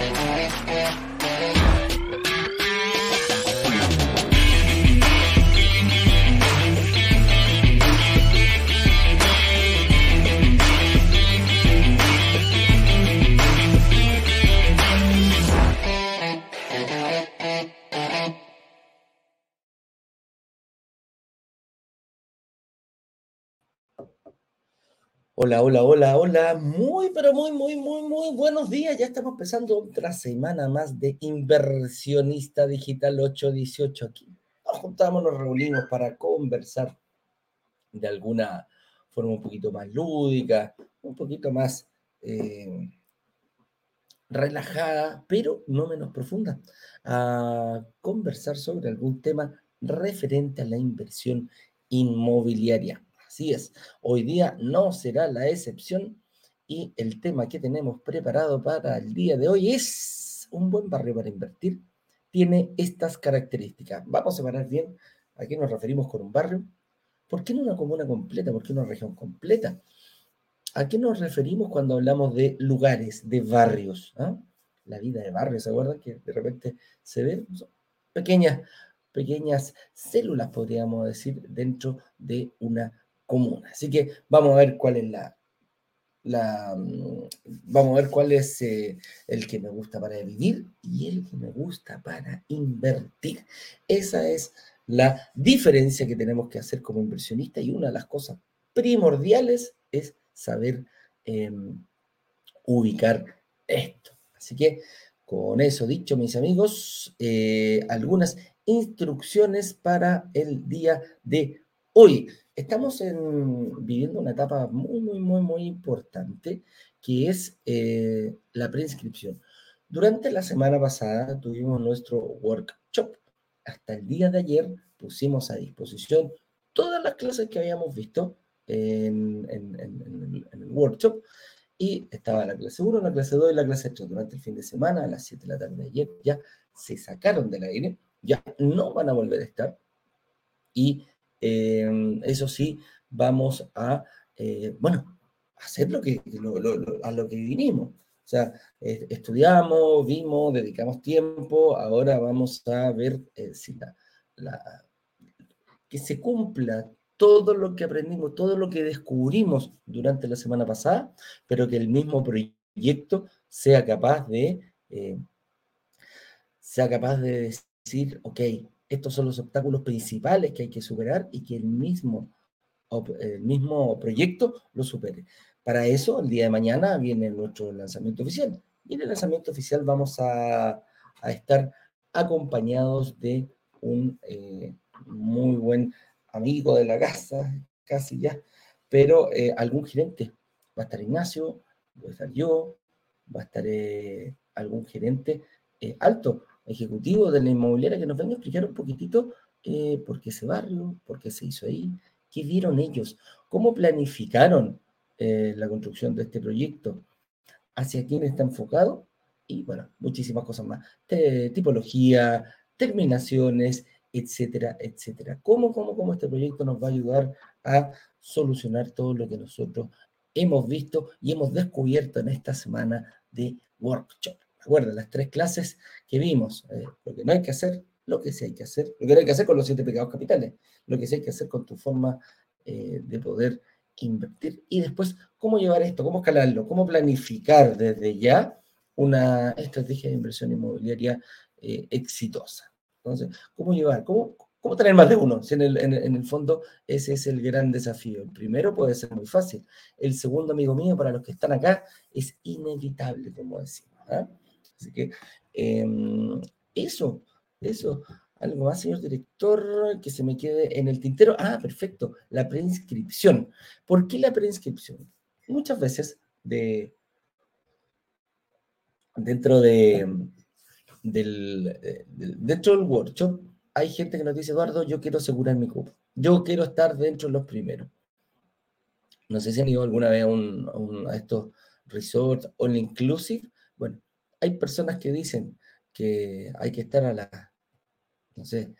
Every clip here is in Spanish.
Thank you. Hola, hola, hola, hola. Muy, pero muy, muy, muy, muy buenos días. Ya estamos empezando otra semana más de Inversionista Digital 818 aquí. Nos juntamos, nos reunimos para conversar de alguna forma un poquito más lúdica, un poquito más eh, relajada, pero no menos profunda, a conversar sobre algún tema referente a la inversión inmobiliaria. Así es, hoy día no será la excepción y el tema que tenemos preparado para el día de hoy es un buen barrio para invertir. Tiene estas características. Vamos a separar bien a qué nos referimos con un barrio. ¿Por qué no una comuna completa? ¿Por qué una región completa? ¿A qué nos referimos cuando hablamos de lugares, de barrios? ¿Ah? La vida de barrios, ¿se acuerdan que de repente se ven pequeñas, pequeñas células, podríamos decir, dentro de una común. Así que vamos a ver cuál es la, la mm, vamos a ver cuál es eh, el que me gusta para vivir y el que me gusta para invertir. Esa es la diferencia que tenemos que hacer como inversionista y una de las cosas primordiales es saber em, ubicar esto. Así que con eso dicho, mis amigos, eh, algunas instrucciones para el día de hoy. Estamos viviendo una etapa muy, muy, muy, muy importante que es eh, la preinscripción. Durante la semana pasada tuvimos nuestro workshop. Hasta el día de ayer pusimos a disposición todas las clases que habíamos visto en, el workshop y estaba la clase 1, la clase 2 y la clase 3. Durante el fin de semana, a las 7 de la tarde de ayer, ya se sacaron del aire, ya no van a volver a estar. Y Em, eso sí, vamos a, eh, bueno, hacer lo que, a lo que vinimos. O sea, estudiamos, vimos, dedicamos tiempo, ahora vamos a ver eh, si la, que se cumpla todo lo que aprendimos, todo lo que descubrimos durante la semana pasada, pero que el mismo proyecto sea capaz de, eh, sea capaz de decir, ok, estos son los obstáculos principales que hay que superar y que el mismo, el mismo proyecto lo supere. Para eso, el día de mañana viene nuestro lanzamiento oficial. Y en el lanzamiento oficial vamos a, estar acompañados de un eh, muy buen amigo de la casa, casi ya, pero eh, algún gerente. Va a estar Ignacio, voy a estar yo, va a estar eh, algún gerente alto ejecutivo de la inmobiliaria que nos venga a explicar un poquitito eh, por qué ese barrio, por qué se hizo ahí, qué vieron ellos, cómo planificaron eh, la construcción de este proyecto, hacia quién está enfocado y bueno, muchísimas cosas más. tipología, terminaciones, etcétera, etcétera. ¿Cómo, cómo, cómo este proyecto nos va a ayudar a solucionar todo lo que nosotros hemos visto y hemos descubierto en esta semana de workshop. Recuerda, las tres clases que vimos, eh, lo que no hay que hacer, lo que sí hay que hacer, lo que no hay que hacer con los siete pecados capitales, lo que sí hay que hacer con tu forma eh, de poder invertir y después cómo llevar esto, cómo escalarlo, cómo planificar desde ya una estrategia de inversión inmobiliaria eh, exitosa. Entonces, ¿cómo llevar? ¿Cómo, ¿Cómo tener más de uno? En, el, en, el, fondo ese es el gran desafío. El primero puede ser muy fácil. El segundo, amigo mío, para los que están acá, es inevitable, como decimos. ¿ah? Así que em, eso, eso. Algo más, señor director, que se me quede en el tintero. Ah, perfecto, la preinscripción. ¿Por qué la preinscripción? Muchas veces de, dentro de, del, dentro del workshop hay gente que nos dice, Eduardo, yo quiero asegurar mi cupo. Yo quiero estar dentro de los primeros. No sé si han ido alguna vez a, un, a estos resorts all inclusive. Bueno, hay personas que dicen que hay que estar a las, no sé,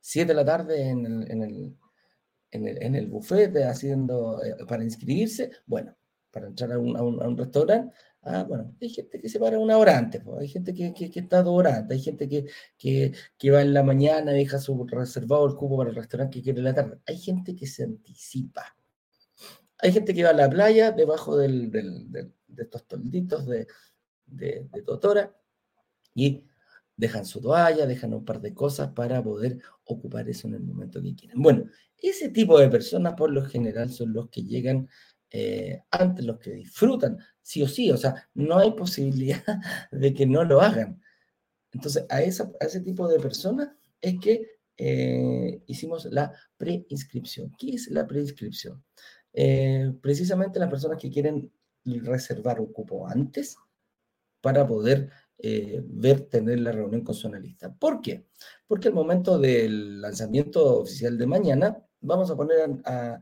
7 de la tarde en el, en el, en el, buffet haciendo, eh, para inscribirse. Bueno, para entrar a un, a un, restaurante Ah, bueno, hay gente que se para una hora antes, hay gente que, está dos horas hay gente que, que, va en la mañana, deja su reservado el cubo para el restaurante que quiere en la tarde. Hay gente que se anticipa. Hay gente que va a la playa debajo del, de estos tolditos de, de, de Totora y dejan su toalla, dejan un par de cosas para poder ocupar eso en el momento que quieran. Bueno, ese tipo de personas por lo general son los que llegan eh, antes, los que disfrutan, sí o sí, o sea, no hay posibilidad de que no lo hagan. Entonces, a, esa, a ese tipo de personas es que eh, hicimos la preinscripción. ¿Qué es la preinscripción? Eh, precisamente las personas que quieren reservar un cupo antes para poder eh, ver tener la reunión con su analista. ¿Por qué? Porque al momento del lanzamiento oficial de mañana, vamos a poner a,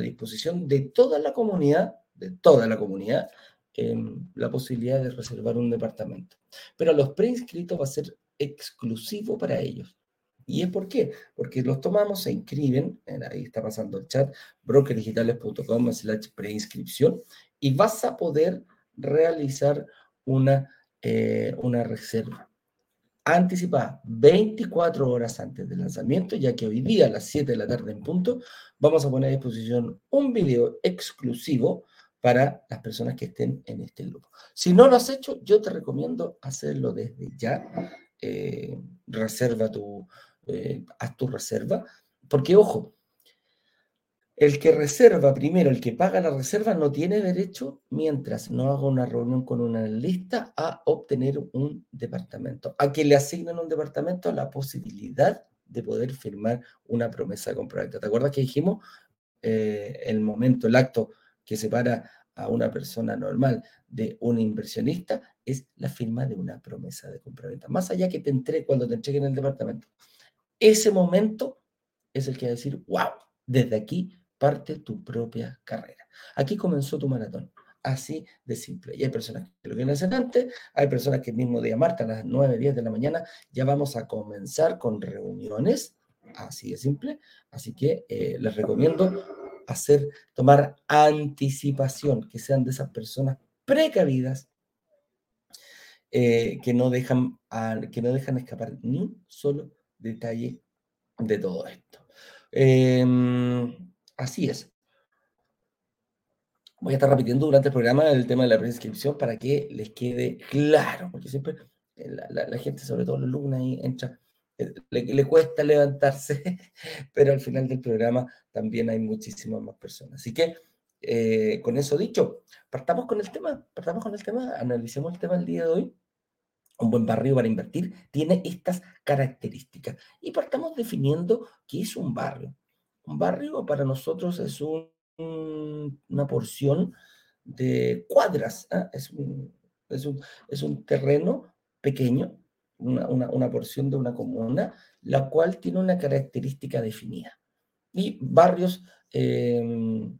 disposición de toda la comunidad, de toda la comunidad, em, la posibilidad de reservar un departamento. Pero a los preinscritos va a ser exclusivo para ellos. ¿Y es por qué? Porque los tomamos, se inscriben, ahí está pasando el chat, brokerdigitales.com slash preinscripción, y vas a poder realizar una eh, una reserva anticipada 24 horas antes del lanzamiento, ya que hoy día a las 7 de la tarde en punto vamos a poner a disposición un video exclusivo para las personas que estén en este grupo. Si no lo has hecho, yo te recomiendo hacerlo desde ya. Eh, reserva tu, eh, haz tu reserva, porque ojo, el que reserva primero, el que paga la reserva, no tiene derecho, mientras no haga una reunión con una lista, a obtener un departamento, a que le asignen un departamento la posibilidad de poder firmar una promesa de compraventa. ¿Te acuerdas que dijimos eh, el momento, el acto que separa a una persona normal de un inversionista es la firma de una promesa de compraventa? Más allá que te entre cuando te entreguen el departamento. Ese momento es el que va a decir, wow, desde aquí parte tu propia carrera. Aquí comenzó tu maratón. Así de simple. Y hay personas que lo vienen hacer antes, hay personas que el mismo día marcan a las 9, 10 de la mañana, ya vamos a comenzar con reuniones, así de simple. Así que eh, les recomiendo hacer, tomar anticipación, que sean de esas personas precavidas eh, que, no dejan, que no dejan escapar ni un solo detalle de todo esto. Eh, Así es. Voy a estar repitiendo durante el programa el tema de la prescripción para que les quede claro, porque siempre eh, la, gente, sobre todo los lunes, entra, eh, le, cuesta levantarse, pero al final del programa también hay muchísimas más personas. Así que, eh, con eso dicho, partamos con el tema, partamos con el tema, analicemos el tema del día de hoy. Un buen barrio para invertir tiene estas características y partamos definiendo qué es un barrio. Un barrio para nosotros es una porción de cuadras, ¿ah? es, un, terreno pequeño, una, porción de una comuna, la cual tiene una característica definida. Y barrios, em,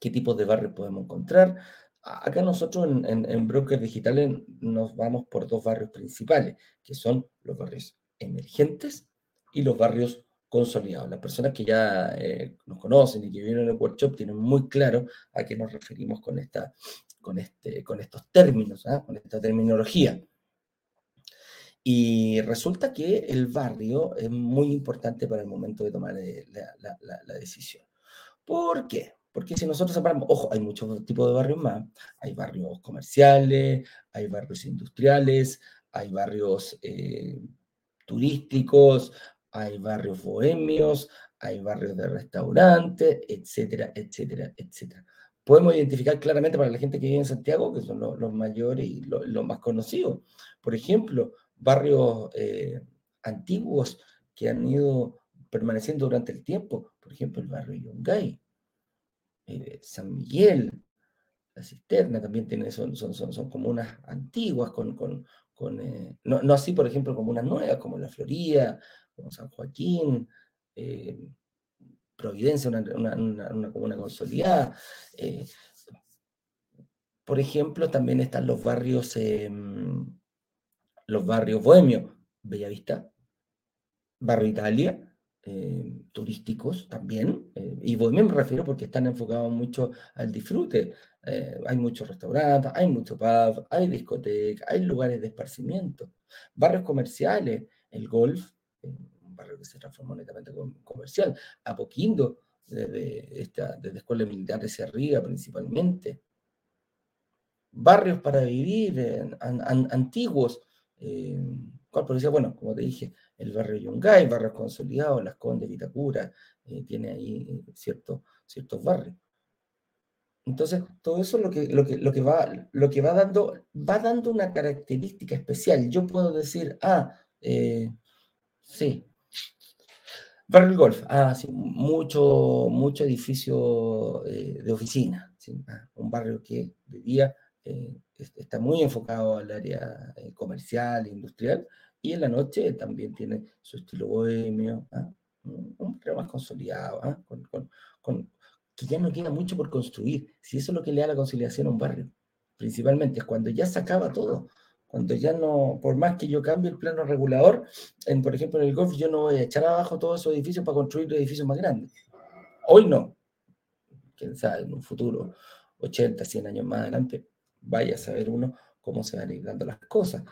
¿qué tipos de barrios podemos encontrar? Acá nosotros en, en, en Brokers Digitales nos vamos por dos barrios principales, que son los barrios emergentes y los barrios consolidado. Las personas que ya eh, nos conocen y que vienen el workshop tienen muy claro a qué nos referimos con, esta, con, este, con estos términos, ¿ah? con esta terminología. Y resulta que el barrio es muy importante para el momento de tomar eh, la, la, decisión. ¿Por qué? Porque si nosotros separamos, ojo, hay muchos tipos de barrios más. Hay barrios comerciales, hay barrios industriales, hay barrios eh, turísticos, hay barrios bohemios, hay barrios de restaurantes, etcétera, etcétera, etcétera. Podemos identificar claramente para la gente que vive en Santiago, que son los, mayores y los, más conocidos. Por ejemplo, barrios eh, antiguos que han ido permaneciendo durante el tiempo. Por ejemplo, el barrio Yungay, eh, San Miguel, la cisterna también tiene, son, son, son, son comunas antiguas, con, con, con eh, no, no, así, por ejemplo, como unas nuevas, como la Florida, como San Joaquín, eh, Providencia, una, una, comuna consolidada. Eh, por ejemplo, también están los barrios, em, los barrios bohemios, Bellavista, Barrio Italia, eh, turísticos también, eh, y también me refiero porque están enfocados mucho al disfrute. Eh, hay muchos restaurantes, hay mucho pub, hay discotecas, hay lugares de esparcimiento, barrios comerciales, el golf, un barrio que se transformó netamente comercial, Apoquindo, desde, esta, desde escuela militar hacia arriba principalmente, barrios para vivir antiguos, ¿Cuál policía? Bueno, como te dije, el barrio Yungay, barrios consolidados, Las Condes, Vitacura, eh, tiene ahí ciertos barrios. Entonces, todo eso lo que, lo que, lo que, va, lo que va, dando, va dando una característica especial. Yo puedo decir, ah, eh, sí, Barrio Golf, ah, sí, mucho, mucho edificio eh, de oficina, ah, un barrio que de día está muy enfocado al área eh, comercial industrial, y en la noche también tiene su estilo bohemio, ¿ah? un barrio más consolidado, ¿ah? con, que ya no queda mucho por construir. Si eso es lo que le da la conciliación a un barrio, principalmente, cuando ya se acaba todo, cuando ya no, por más que yo cambie el plano regulador, en, por ejemplo en el golf, yo no voy a echar abajo todos esos edificios para construir edificios más grandes. Hoy no, quién sabe, en un futuro, 80, 100 años más adelante, vaya a saber uno cómo se van a ir dando las cosas.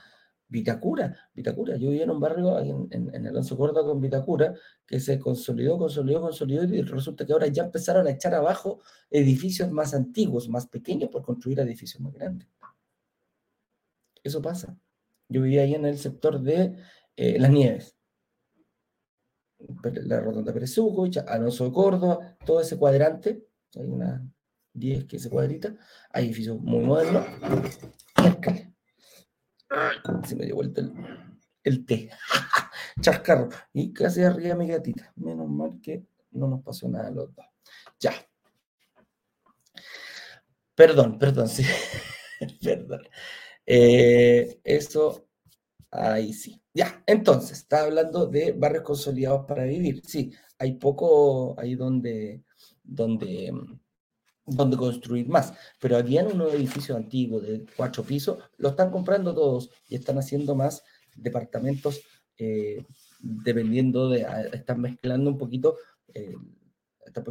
Vitacura, Vitacura, yo vivía en un barrio en, en, Alonso Córdoba con Vitacura, que se consolidó, consolidó, consolidó, y resulta que ahora ya empezaron a echar abajo edificios más antiguos, más pequeños, por construir edificios más grandes. Eso pasa. Yo vivía ahí en el sector de eh, Las Nieves, la Rotonda Pérez Alonso Córdoba, todo ese cuadrante, hay una 10, que se cuadrita. Hay edificios muy modernos. Se me dio vuelta el, el té. Chascarro. Y casi arriba mi gatita. Menos mal que no nos pasó nada a los dos. Ya. Perdón, perdón, sí. perdón. Eh, eso, ahí sí. Ya, entonces, está hablando de barrios consolidados para vivir. Sí, hay poco ahí donde, donde donde construir más. Pero habían unos edificios antiguos de cuatro pisos, lo están comprando todos y están haciendo más departamentos eh, dependiendo de, ah, están mezclando un poquito, eh,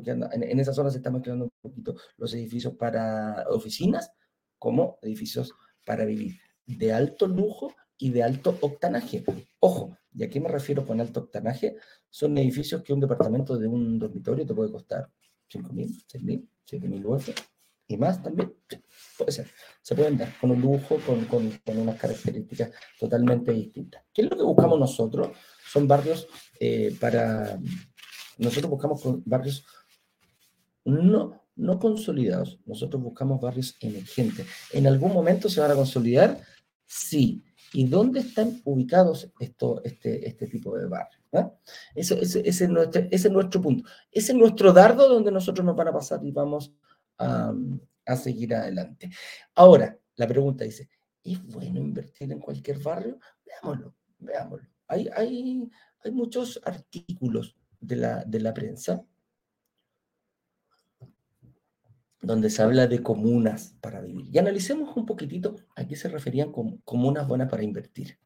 en, en, esa zona se están mezclando un poquito los edificios para oficinas como edificios para vivir, de alto lujo y de alto octanaje. Ojo, ¿y a qué me refiero con alto octanaje? Son edificios que un departamento de un dormitorio te puede costar 5 mil, 6 mil, 7 mil UF y más también. Puede ser. Se pueden dar con un lujo, con, con, con, unas características totalmente distintas. ¿Qué es lo que buscamos nosotros? Son barrios eh, para. Nosotros buscamos barrios no, no consolidados. Nosotros buscamos barrios emergentes. ¿En algún momento se van a consolidar? Sí. ¿Y dónde están ubicados esto, este, este tipo de barrios? Eso, ese, es nuestro, ese, es nuestro, punto. Ese es nuestro dardo donde nosotros nos van a pasar y vamos a, a seguir adelante. Ahora, la pregunta dice, ¿es bueno invertir en cualquier barrio? Veámoslo, veámoslo. Hay, hay, hay muchos artículos de la, de la prensa donde se habla de comunas para vivir. Y analicemos un poquitito a qué se referían con comunas buenas para invertir.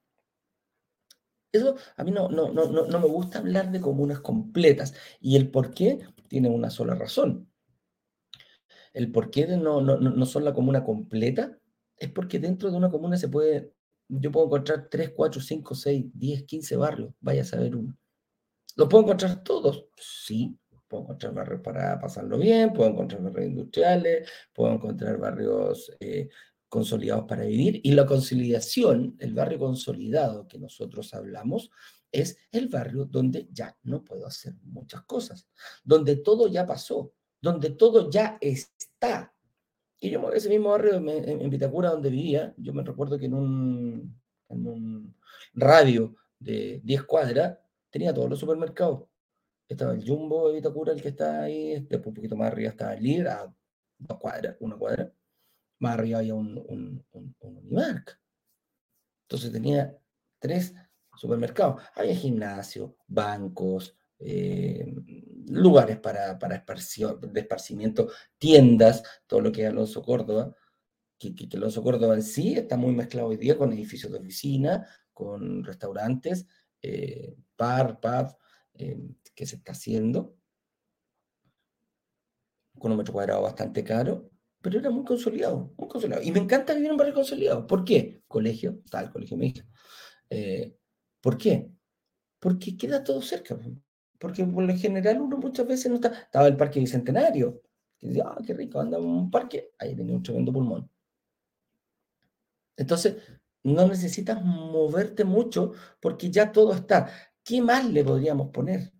Eso a mí no, no, no, no me gusta hablar de comunas completas. Y el por qué tiene una sola razón. El por qué no, no, no son la comuna completa es porque dentro de una comuna se puede, yo puedo encontrar 3, 4, 5, 6, 10, 15 barrios, vaya a saber uno. ¿Los puedo encontrar todos? Sí, puedo encontrar barrios para pasarlo bien, puedo encontrar barrios industriales, puedo encontrar barrios eh, consolidados para vivir. Y la consolidación, el barrio consolidado que nosotros hablamos, es el barrio donde ya no puedo hacer muchas cosas, donde todo ya pasó, donde todo ya está. Y yo, ese mismo barrio en, Vitacura donde vivía, yo me recuerdo que en un, en un radio de 10 cuadras tenía todos los supermercados. Estaba el Jumbo de Vitacura, el que está ahí, después un poquito más arriba estaba el Lidl, a dos cuadras, una cuadra más arriba había un, un, un, Unimark. Entonces tenía tres supermercados. Había gimnasio, bancos, eh, lugares para, para de esparcimiento, tiendas, todo lo que es Alonso Córdoba, que, que, Alonso Córdoba en sí está muy mezclado hoy día con edificios de oficina, con restaurantes, eh, bar, pub, que se está haciendo, con un metro cuadrado bastante caro, pero era muy consolidado, muy consolidado. Y me encanta vivir en un barrio consolidado. ¿Por qué? Colegio, el colegio mi eh, ¿Por qué? Porque queda todo cerca. Porque por lo general uno muchas veces no está. Estaba el parque bicentenario. Que decía, ah, qué rico, anda en un parque. Ahí tenía un tremendo pulmón. Entonces, no necesitas moverte mucho porque ya todo está. ¿Qué más le podríamos poner?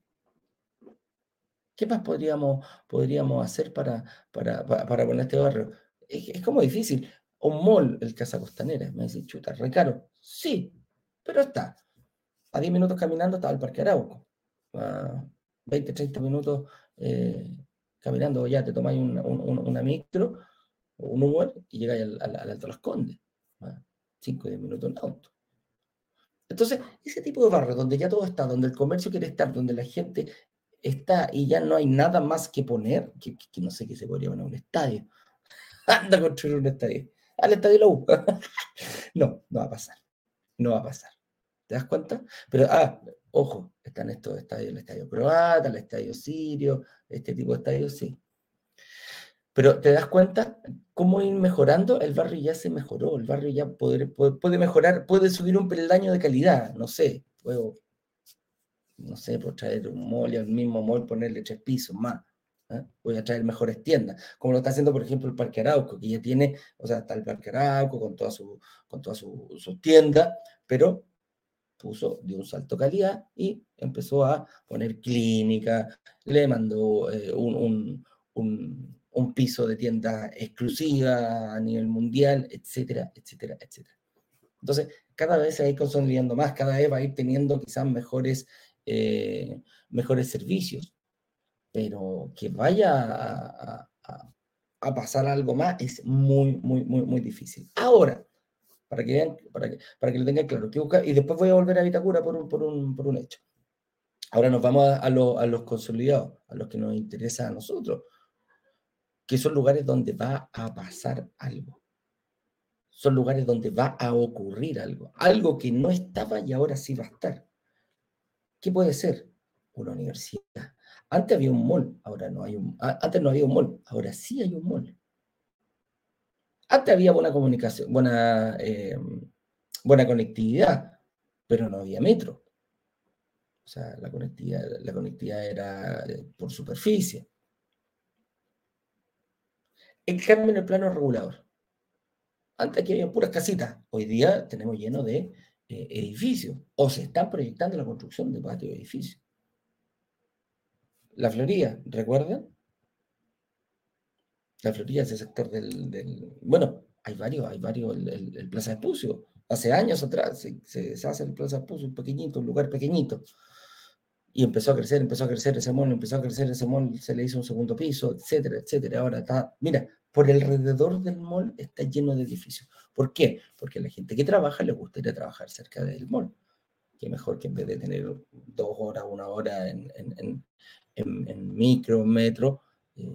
¿Qué más podríamos, podríamos hacer para, para, para, poner este barrio? Es, como difícil. Un mall, el Casa Costanera, me dice, chuta, re caro. Sí, pero está. A 10 minutos caminando estaba el Parque Arauco. A 20, 30 minutos eh, caminando, ya te tomáis una, una micro, un Uber y llegáis al, al, Alto Las Condes. 5 o 10 minutos en auto. Entonces, ese tipo de barrio donde ya todo está, donde el comercio quiere estar, donde la gente está y ya no hay nada más que poner, que, no sé qué se podría poner un estadio. Anda a construir un estadio. Al estadio la U. no, no va a pasar. No va a pasar. ¿Te das cuenta? Pero, ah, ojo, están estos estadios, el estadio croata, el estadio sirio, este tipo de estadios, sí. Pero te das cuenta cómo ir mejorando, el barrio ya se mejoró, el barrio ya puede, puede, mejorar, puede subir un peldaño de calidad, no sé, puedo, no sé, por traer un mall y al mismo mall ponerle tres pisos más. ¿eh? Voy a traer mejores tiendas, como lo está haciendo, por ejemplo, el Parque Arauco, que ya tiene, o sea, está el Parque Arauco con todas sus toda su, tiendas, pero puso, dio un salto calidad y empezó a poner clínica, le mandó eh, un un piso de tienda exclusiva a nivel mundial, etcétera, etcétera, etcétera. Entonces, cada vez se va a ir consolidando más, cada vez va a ir teniendo quizás mejores, eh, mejores servicios, pero que vaya a, pasar algo más es muy, muy, muy, muy difícil. Ahora, para que vean, para que, para que lo tengan claro, y después voy a volver a Vitacura por un, por un, por un hecho. Ahora nos vamos a, a los consolidados, a los que nos interesa a nosotros, que son lugares donde va a pasar algo. Son lugares donde va a ocurrir algo. Algo que no estaba y ahora sí va a estar. ¿Qué puede ser? Una universidad. Antes había un mall, ahora no hay un... Antes no había un mall, ahora sí hay un mall. Antes había buena comunicación, buena, eh, buena conectividad, pero no había metro. O sea, la conectividad, la conectividad era eh, por superficie. El cambio en el plano regulador. Antes aquí había puras casitas, hoy día tenemos lleno de eh, edificios, o se están proyectando la construcción de patios de edificios. La Florida, ¿recuerdan? La Florida es el sector del, Bueno, hay varios, hay varios, el, Plaza de Pucio. Hace años atrás se, se, hace el Plaza de Pucio, un pequeñito, un lugar pequeñito y empezó a crecer, empezó a crecer ese mall, empezó a crecer ese mall, se le hizo un segundo piso, etcétera, etcétera. Ahora está, mira, por alrededor del mall está lleno de edificios. ¿Por qué? Porque a la gente que trabaja le gustaría trabajar cerca del mall. Qué mejor que en vez de tener dos horas, una hora en, en, en, micro, metro, eh,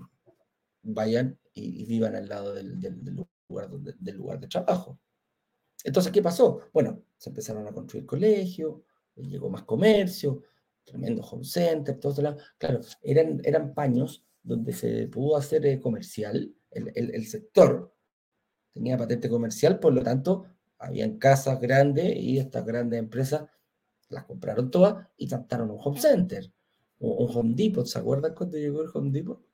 vayan y, vivan al lado del, del, lugar, del lugar de trabajo. Entonces, ¿qué pasó? Bueno, se empezaron a construir colegios, llegó más comercio, tremendo home center, todo eso. Claro, eran, eran paños donde se pudo hacer eh, comercial, el, el, sector tenía patente comercial, por lo tanto, habían casas grandes y estas grandes empresas las compraron todas y captaron un home center, un, un Home Depot. ¿Se acuerdan cuando llegó el Home Depot?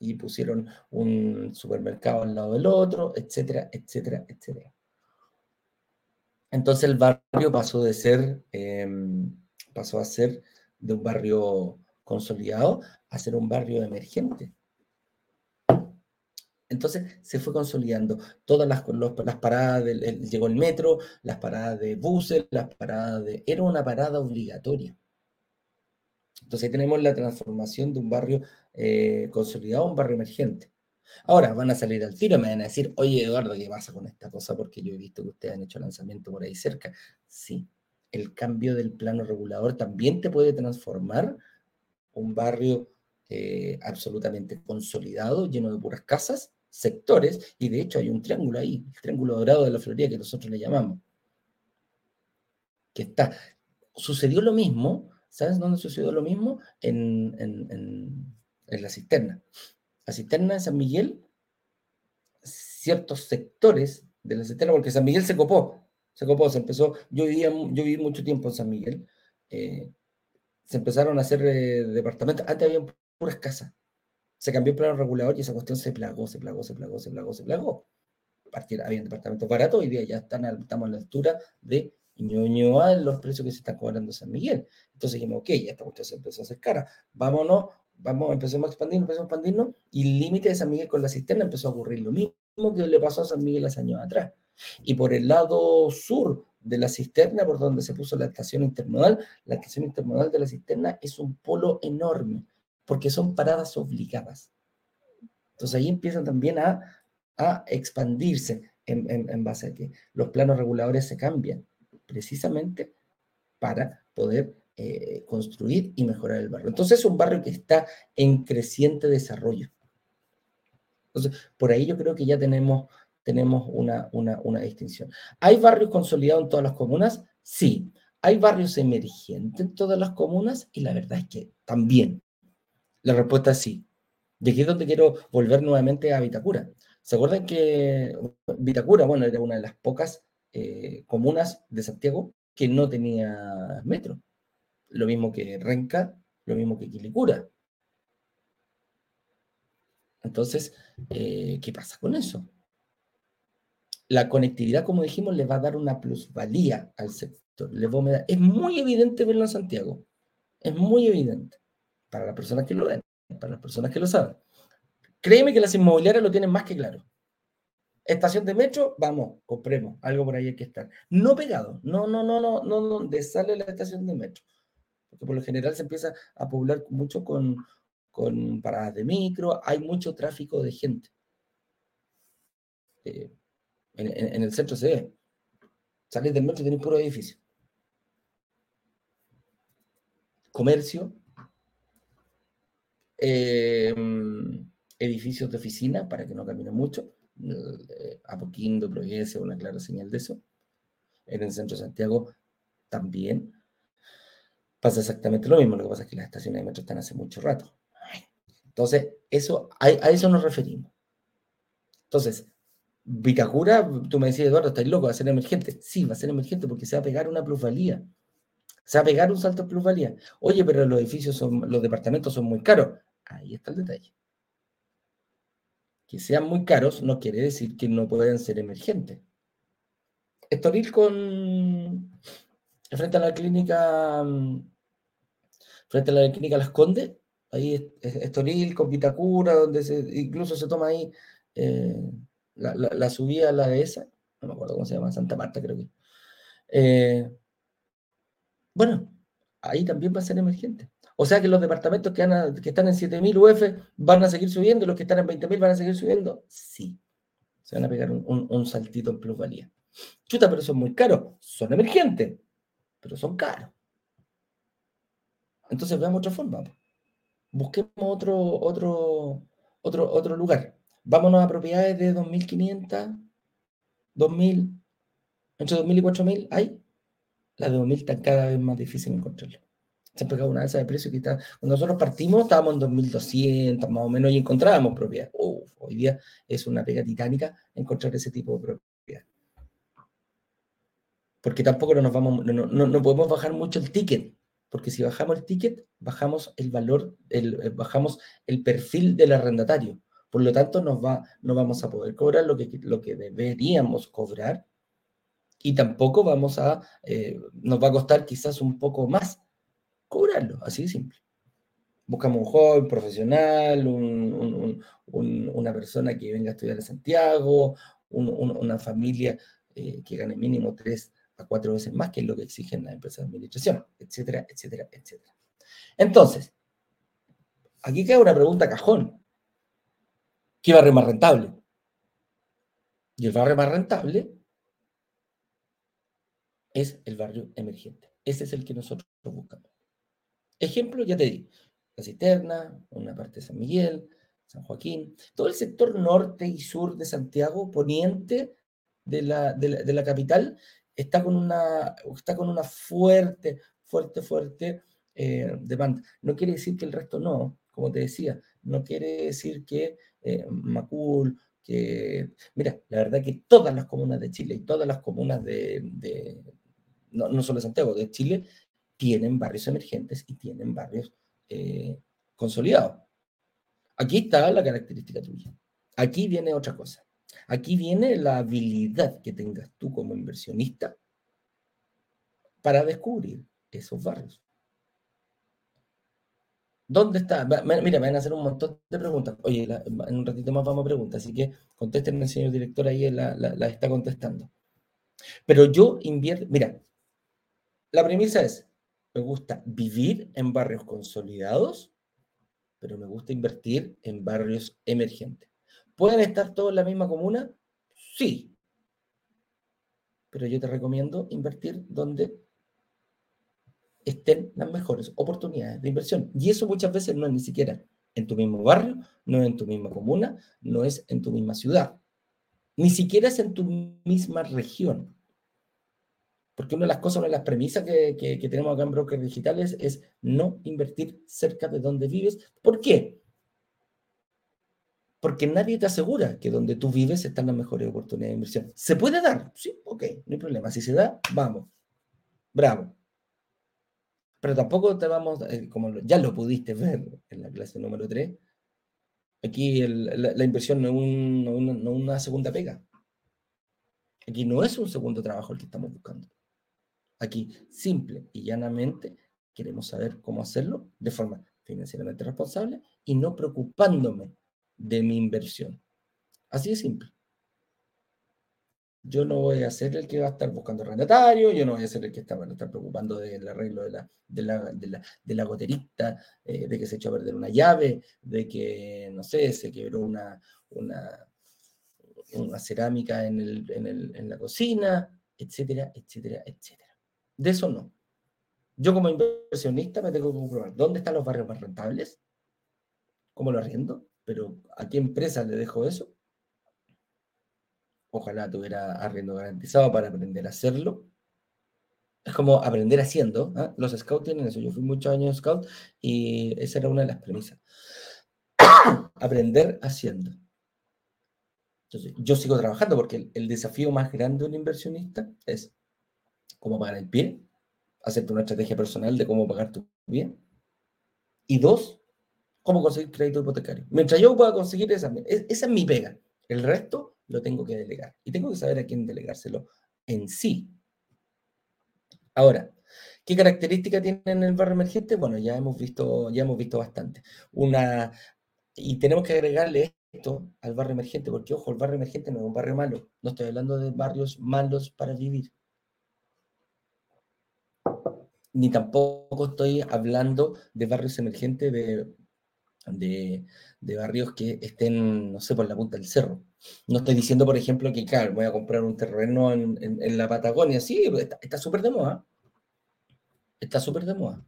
Y pusieron un supermercado al lado del otro, etcétera, etcétera, etcétera. Entonces el barrio pasó de ser em, pasó a ser de un barrio consolidado a ser un barrio emergente. Entonces se fue consolidando. Todas las, las paradas, llegó el metro, las paradas de buses, las paradas de... Era una parada obligatoria. Entonces tenemos la transformación de un barrio eh, consolidado a un barrio emergente. Ahora van a salir al tiro y me van a decir, oye Eduardo, ¿qué pasa con esta cosa? Porque yo he visto que ustedes han hecho lanzamiento por ahí cerca. Sí, el cambio del plano regulador también te puede transformar un barrio eh, absolutamente consolidado, lleno de puras casas, sectores, y de hecho hay un triángulo ahí, el triángulo dorado de la Florida que nosotros le llamamos, que está. Sucedió lo mismo ¿Sabes dónde sucedió lo mismo? En, la cisterna. La cisterna de San Miguel, ciertos sectores de la cisterna, porque San Miguel se copó, se copó, se empezó, yo, vivía, yo viví mucho tiempo en San Miguel, eh, se empezaron a hacer eh, departamentos, antes había puras casas, se cambió el plano regulador y esa cuestión se plagó, se plagó, se plagó, se plagó, se plagó. Partir, había departamentos baratos, hoy día ya están, estamos a la altura de Ñuñoa los precios que se están cobrando en San Miguel. Entonces dijimos, ok, ya esta cuestión se empezó a hacer cara, vámonos, vamos, empecemos a expandirnos, empezamos a expandirnos, y el límite de San Miguel con la cisterna empezó a ocurrir lo mismo que le pasó a San Miguel hace años atrás. Y por el lado sur de la cisterna, por donde se puso la estación intermodal, la estación intermodal de la cisterna es un polo enorme, porque son paradas obligadas. Entonces ahí empiezan también a, a expandirse en, en, base a que los planos reguladores se cambian, precisamente para poder eh, construir y mejorar el barrio. Entonces es un barrio que está en creciente desarrollo. Entonces, por ahí yo creo que ya tenemos, tenemos una, una, una distinción. ¿Hay barrios consolidados en todas las comunas? Sí. ¿Hay barrios emergentes en todas las comunas? Y la verdad es que también. La respuesta es sí. Y aquí es donde quiero volver nuevamente a Vitacura. ¿Se acuerdan que Vitacura, bueno, era una de las pocas eh, comunas de Santiago que no tenía metro? Lo mismo que Renca, lo mismo que Quilicura. Entonces, eh, ¿qué pasa con eso? La conectividad, como dijimos, le va a dar una plusvalía al sector. Le es muy evidente verlo en Santiago. Es muy evidente para las personas que lo ven, para las personas que lo saben. Créeme que las inmobiliarias lo tienen más que claro. Estación de metro, vamos, compremos, algo por ahí hay que estar. No pegado, no, no, no, no, no, donde sale la estación de metro. Porque por lo general se empieza a poblar mucho con, con paradas de micro, hay mucho tráfico de gente. Eh, en, el centro se ve. Sales del metro y tienes puro edificio. Comercio, Em, edificios de oficina para que no caminen mucho. Eh, Apoquindo, Providencia, una clara señal de eso. En el centro de Santiago también pasa exactamente lo mismo. Lo que pasa es que las estaciones de metro están hace mucho rato. Entonces, eso, a, a eso nos referimos. Entonces, Vitacura, tú me decías, Eduardo, ¿estás loco? ¿Va a ser emergente? Sí, va a ser emergente porque se va a pegar una plusvalía. Se va a pegar un salto de plusvalía. Oye, pero los edificios son, los departamentos son muy caros. Ahí está el detalle. Que sean muy caros no quiere decir que no puedan ser emergentes. Estoril con frente a la clínica frente a la clínica Las Condes, ahí Estoril con Vitacura, donde se, incluso se toma ahí eh, la, subida a la dehesa, no me acuerdo cómo se llama, Santa Marta creo que. Eh, bueno, ahí también va a ser emergente. O sea que los departamentos que, están en 7.000 UF van a seguir subiendo, los que están en 20.000 van a seguir subiendo. Sí, se van a pegar un, saltito en plusvalía. Chuta, pero son muy caros. Son emergentes, pero son caros. Entonces veamos otra forma. Busquemos otro, otro, otro, otro lugar. Vámonos a propiedades de 2.500, 2.000, entre 2.000 y 4.000. ¿Hay? Las de 2.000 están cada vez más difícil encontrarlo se ha pegado una alza de precio que está, cuando nosotros partimos estábamos en 2.200 más o menos y encontrábamos propiedad. hoy día es una pega titánica encontrar ese tipo de propiedad. Porque tampoco no nos vamos, no, podemos bajar mucho el ticket, porque si bajamos el ticket, bajamos el valor, eh, bajamos el perfil del arrendatario. Por lo tanto, no vamos a poder cobrar lo que, deberíamos cobrar y tampoco vamos a, eh, nos va a costar quizás un poco más cobrarlo, así de simple. Buscamos un joven profesional, una persona que venga a estudiar en Santiago, una familia eh, que gane mínimo tres a cuatro veces más, que es lo que exigen las empresas de administración, etcétera, etcétera, etcétera. Entonces, aquí queda una pregunta cajón. ¿Qué barrio más rentable? Y el barrio más rentable es el barrio emergente. Ese es el que nosotros buscamos. Ejemplo, ya te di, la Cisterna, una parte de San Miguel, San Joaquín, todo el sector norte y sur de Santiago, poniente de la, de la, capital, está con, una, está con una fuerte, fuerte, fuerte eh, demanda. No quiere decir que el resto no, como te decía, no quiere decir que eh, Macul, que... Mira, la verdad que todas las comunas de Chile y todas las comunas de, no, solo de Santiago, de Chile, tienen barrios emergentes y tienen barrios eh, consolidados. Aquí está la característica tuya. Aquí viene otra cosa. Aquí viene la habilidad que tengas tú como inversionista para descubrir esos barrios. ¿Dónde está? Mira, me van a hacer un montón de preguntas. Oye, en un ratito más vamos a preguntas, así que contesten el señor director ahí, la, está contestando. Pero yo invierto, mira, la premisa es, me gusta vivir en barrios consolidados, pero me gusta invertir en barrios emergentes. ¿Pueden estar todos en la misma comuna? Sí. Pero yo te recomiendo invertir donde estén las mejores oportunidades de inversión. Y eso muchas veces no es ni siquiera en tu mismo barrio, no es en tu misma comuna, no es en tu misma ciudad, ni siquiera es en tu misma región. Porque una de las cosas, una de las premisas que, tenemos acá en Brokers Digitales es no invertir cerca de donde vives. ¿Por qué? Porque nadie te asegura que donde tú vives están las mejores oportunidades de inversión. ¿Se puede dar? Sí, ok, no hay problema. Si se da, vamos. Bravo. Pero tampoco te vamos, eh, como ya lo pudiste ver en la clase número 3, aquí la, inversión no es, una segunda pega. Aquí no es un segundo trabajo el que estamos buscando. Aquí, simple y llanamente, queremos saber cómo hacerlo de forma financieramente responsable y no preocupándome de mi inversión. Así de simple. Yo no voy a ser el que va a estar buscando arrendatario, yo no voy a ser el que está, va a estar preocupando del arreglo de la, de la, de la, de la goterista, eh, de que se echó a perder una llave, de que, no sé, se quebró una, una, una cerámica en, el, en, el, en la cocina, etcétera, etcétera, etcétera. De eso no. Yo como inversionista me tengo que comprobar dónde están los barrios más rentables, cómo lo arriendo, pero ¿a qué empresa le dejo eso? Ojalá tuviera arriendo garantizado para aprender a hacerlo. Es como aprender haciendo. ¿ah? Los scouts tienen eso. Yo fui muchos años scout y esa era una de las premisas. aprender haciendo. Entonces, yo sigo trabajando porque el, desafío más grande de un inversionista es cómo pagar el pie, hacerte una estrategia personal de cómo pagar tu bien. Y dos, cómo conseguir crédito hipotecario. Mientras yo pueda conseguir esa, esa es mi pega. El resto lo tengo que delegar. Y tengo que saber a quién delegárselo en sí. Ahora, ¿qué características tiene el barrio emergente? Bueno, ya hemos visto, ya hemos visto bastante. Una, y tenemos que agregarle esto al barrio emergente, porque ojo, el barrio emergente no es un barrio malo. No estoy hablando de barrios malos para vivir. Ni tampoco estoy hablando de barrios emergentes de de, barrios que estén, no sé, por la punta del cerro. No estoy diciendo, por ejemplo, que, claro, voy a comprar un terreno en, la Patagonia. Sí, está súper de moda. Está súper de moda.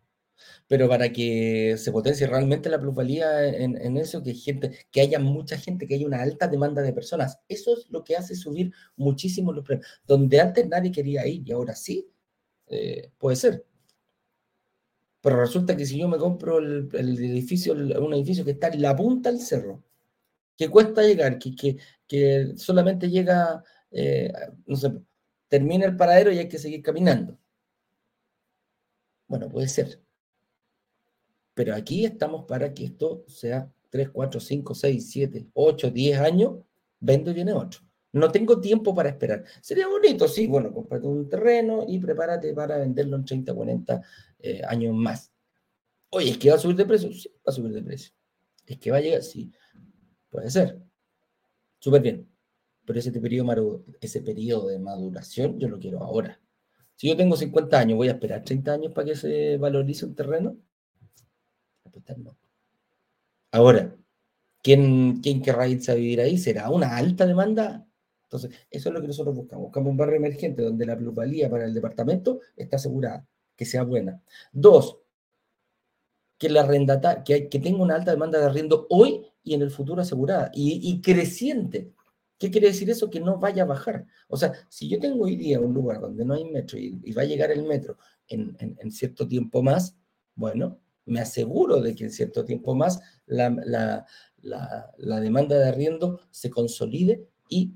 Pero para que se potencie realmente la plusvalía en, eso, que, gente, que haya mucha gente, que haya una alta demanda de personas, eso es lo que hace subir muchísimo los precios. Donde antes nadie quería ir y ahora sí, eh, puede ser. Pero resulta que si yo me compro el, edificio, un edificio que está en la punta del cerro, que cuesta llegar, que, que, solamente llega, eh, no sé, termina el paradero y hay que seguir caminando. Bueno, puede ser. Pero aquí estamos para que esto sea 3, 4, 5, 6, 7, 8, 10 años, vendo y viene otro. No tengo tiempo para esperar. Sería bonito, sí, bueno, comprate un terreno y prepárate para venderlo en 30, 40 eh, años más. Oye, ¿es que va a subir de precio? Sí, va a subir de precio. ¿Es que va a llegar? Sí, puede ser. Súper bien. Pero ese periodo, ese periodo de maduración yo lo quiero ahora. Si yo tengo 50 años, ¿voy a esperar 30 años para que se valorice un terreno? no. Ahora, ¿quién, ¿quién querrá irse a vivir ahí? ¿Será una alta demanda? Entonces, eso es lo que nosotros buscamos. Buscamos un barrio emergente donde la plusvalía para el departamento está asegurada, que sea buena. Dos, que la arrendata, que, que tenga una alta demanda de arriendo hoy y en el futuro asegurada y, creciente. ¿Qué quiere decir eso? Que no vaya a bajar. O sea, si yo tengo hoy día un lugar donde no hay metro y, va a llegar el metro en, cierto tiempo más, Bueno, me aseguro de que en cierto tiempo más la, la demanda de arriendo se consolide y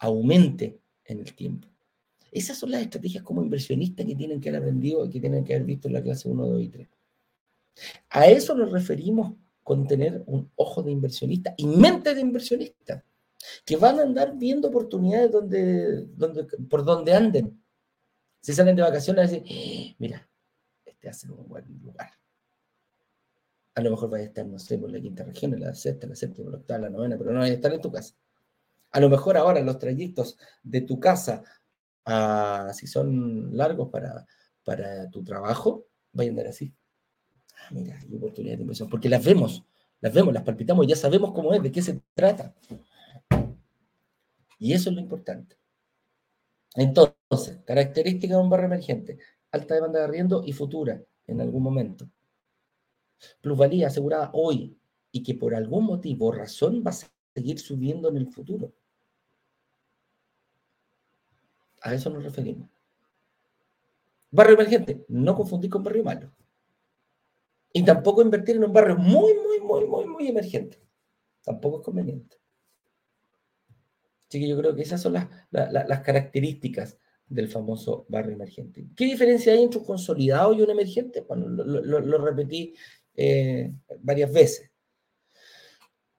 aumente en el tiempo. Esas son las estrategias como inversionistas que tienen que haber aprendido y que tienen que haber visto en la clase 1, 2 y 3. A eso nos referimos con tener un ojo de inversionista y mente de inversionista, que van a andar viendo oportunidades donde, donde, por donde anden. Si salen de vacaciones, decir, eh, mira, este hace un buen lugar. A lo mejor vaya a estar, no sé, por la quinta región, en la sexta, la séptima, la octava, la novena, pero no vaya a estar en tu casa. A lo mejor ahora los trayectos de tu casa, a, si son largos para, para tu trabajo, vayan a andar así. Ah, mira, hay oportunidades de inversión, porque las vemos, las vemos, las palpitamos, ya sabemos cómo es, de qué se trata. Y eso es lo importante. Entonces, características de un barrio emergente, alta demanda de arriendo y futura en algún momento. Plusvalía asegurada hoy y que por algún motivo o razón va a seguir subiendo en el futuro. A eso nos referimos. Barrio emergente, no confundir con barrio malo. Y tampoco invertir en un barrio muy, muy, muy, muy, muy emergente. Tampoco es conveniente. Así que yo creo que esas son las, las, características del famoso barrio emergente. ¿Qué diferencia hay entre un consolidado y un emergente? Bueno, lo, repetí eh, varias veces.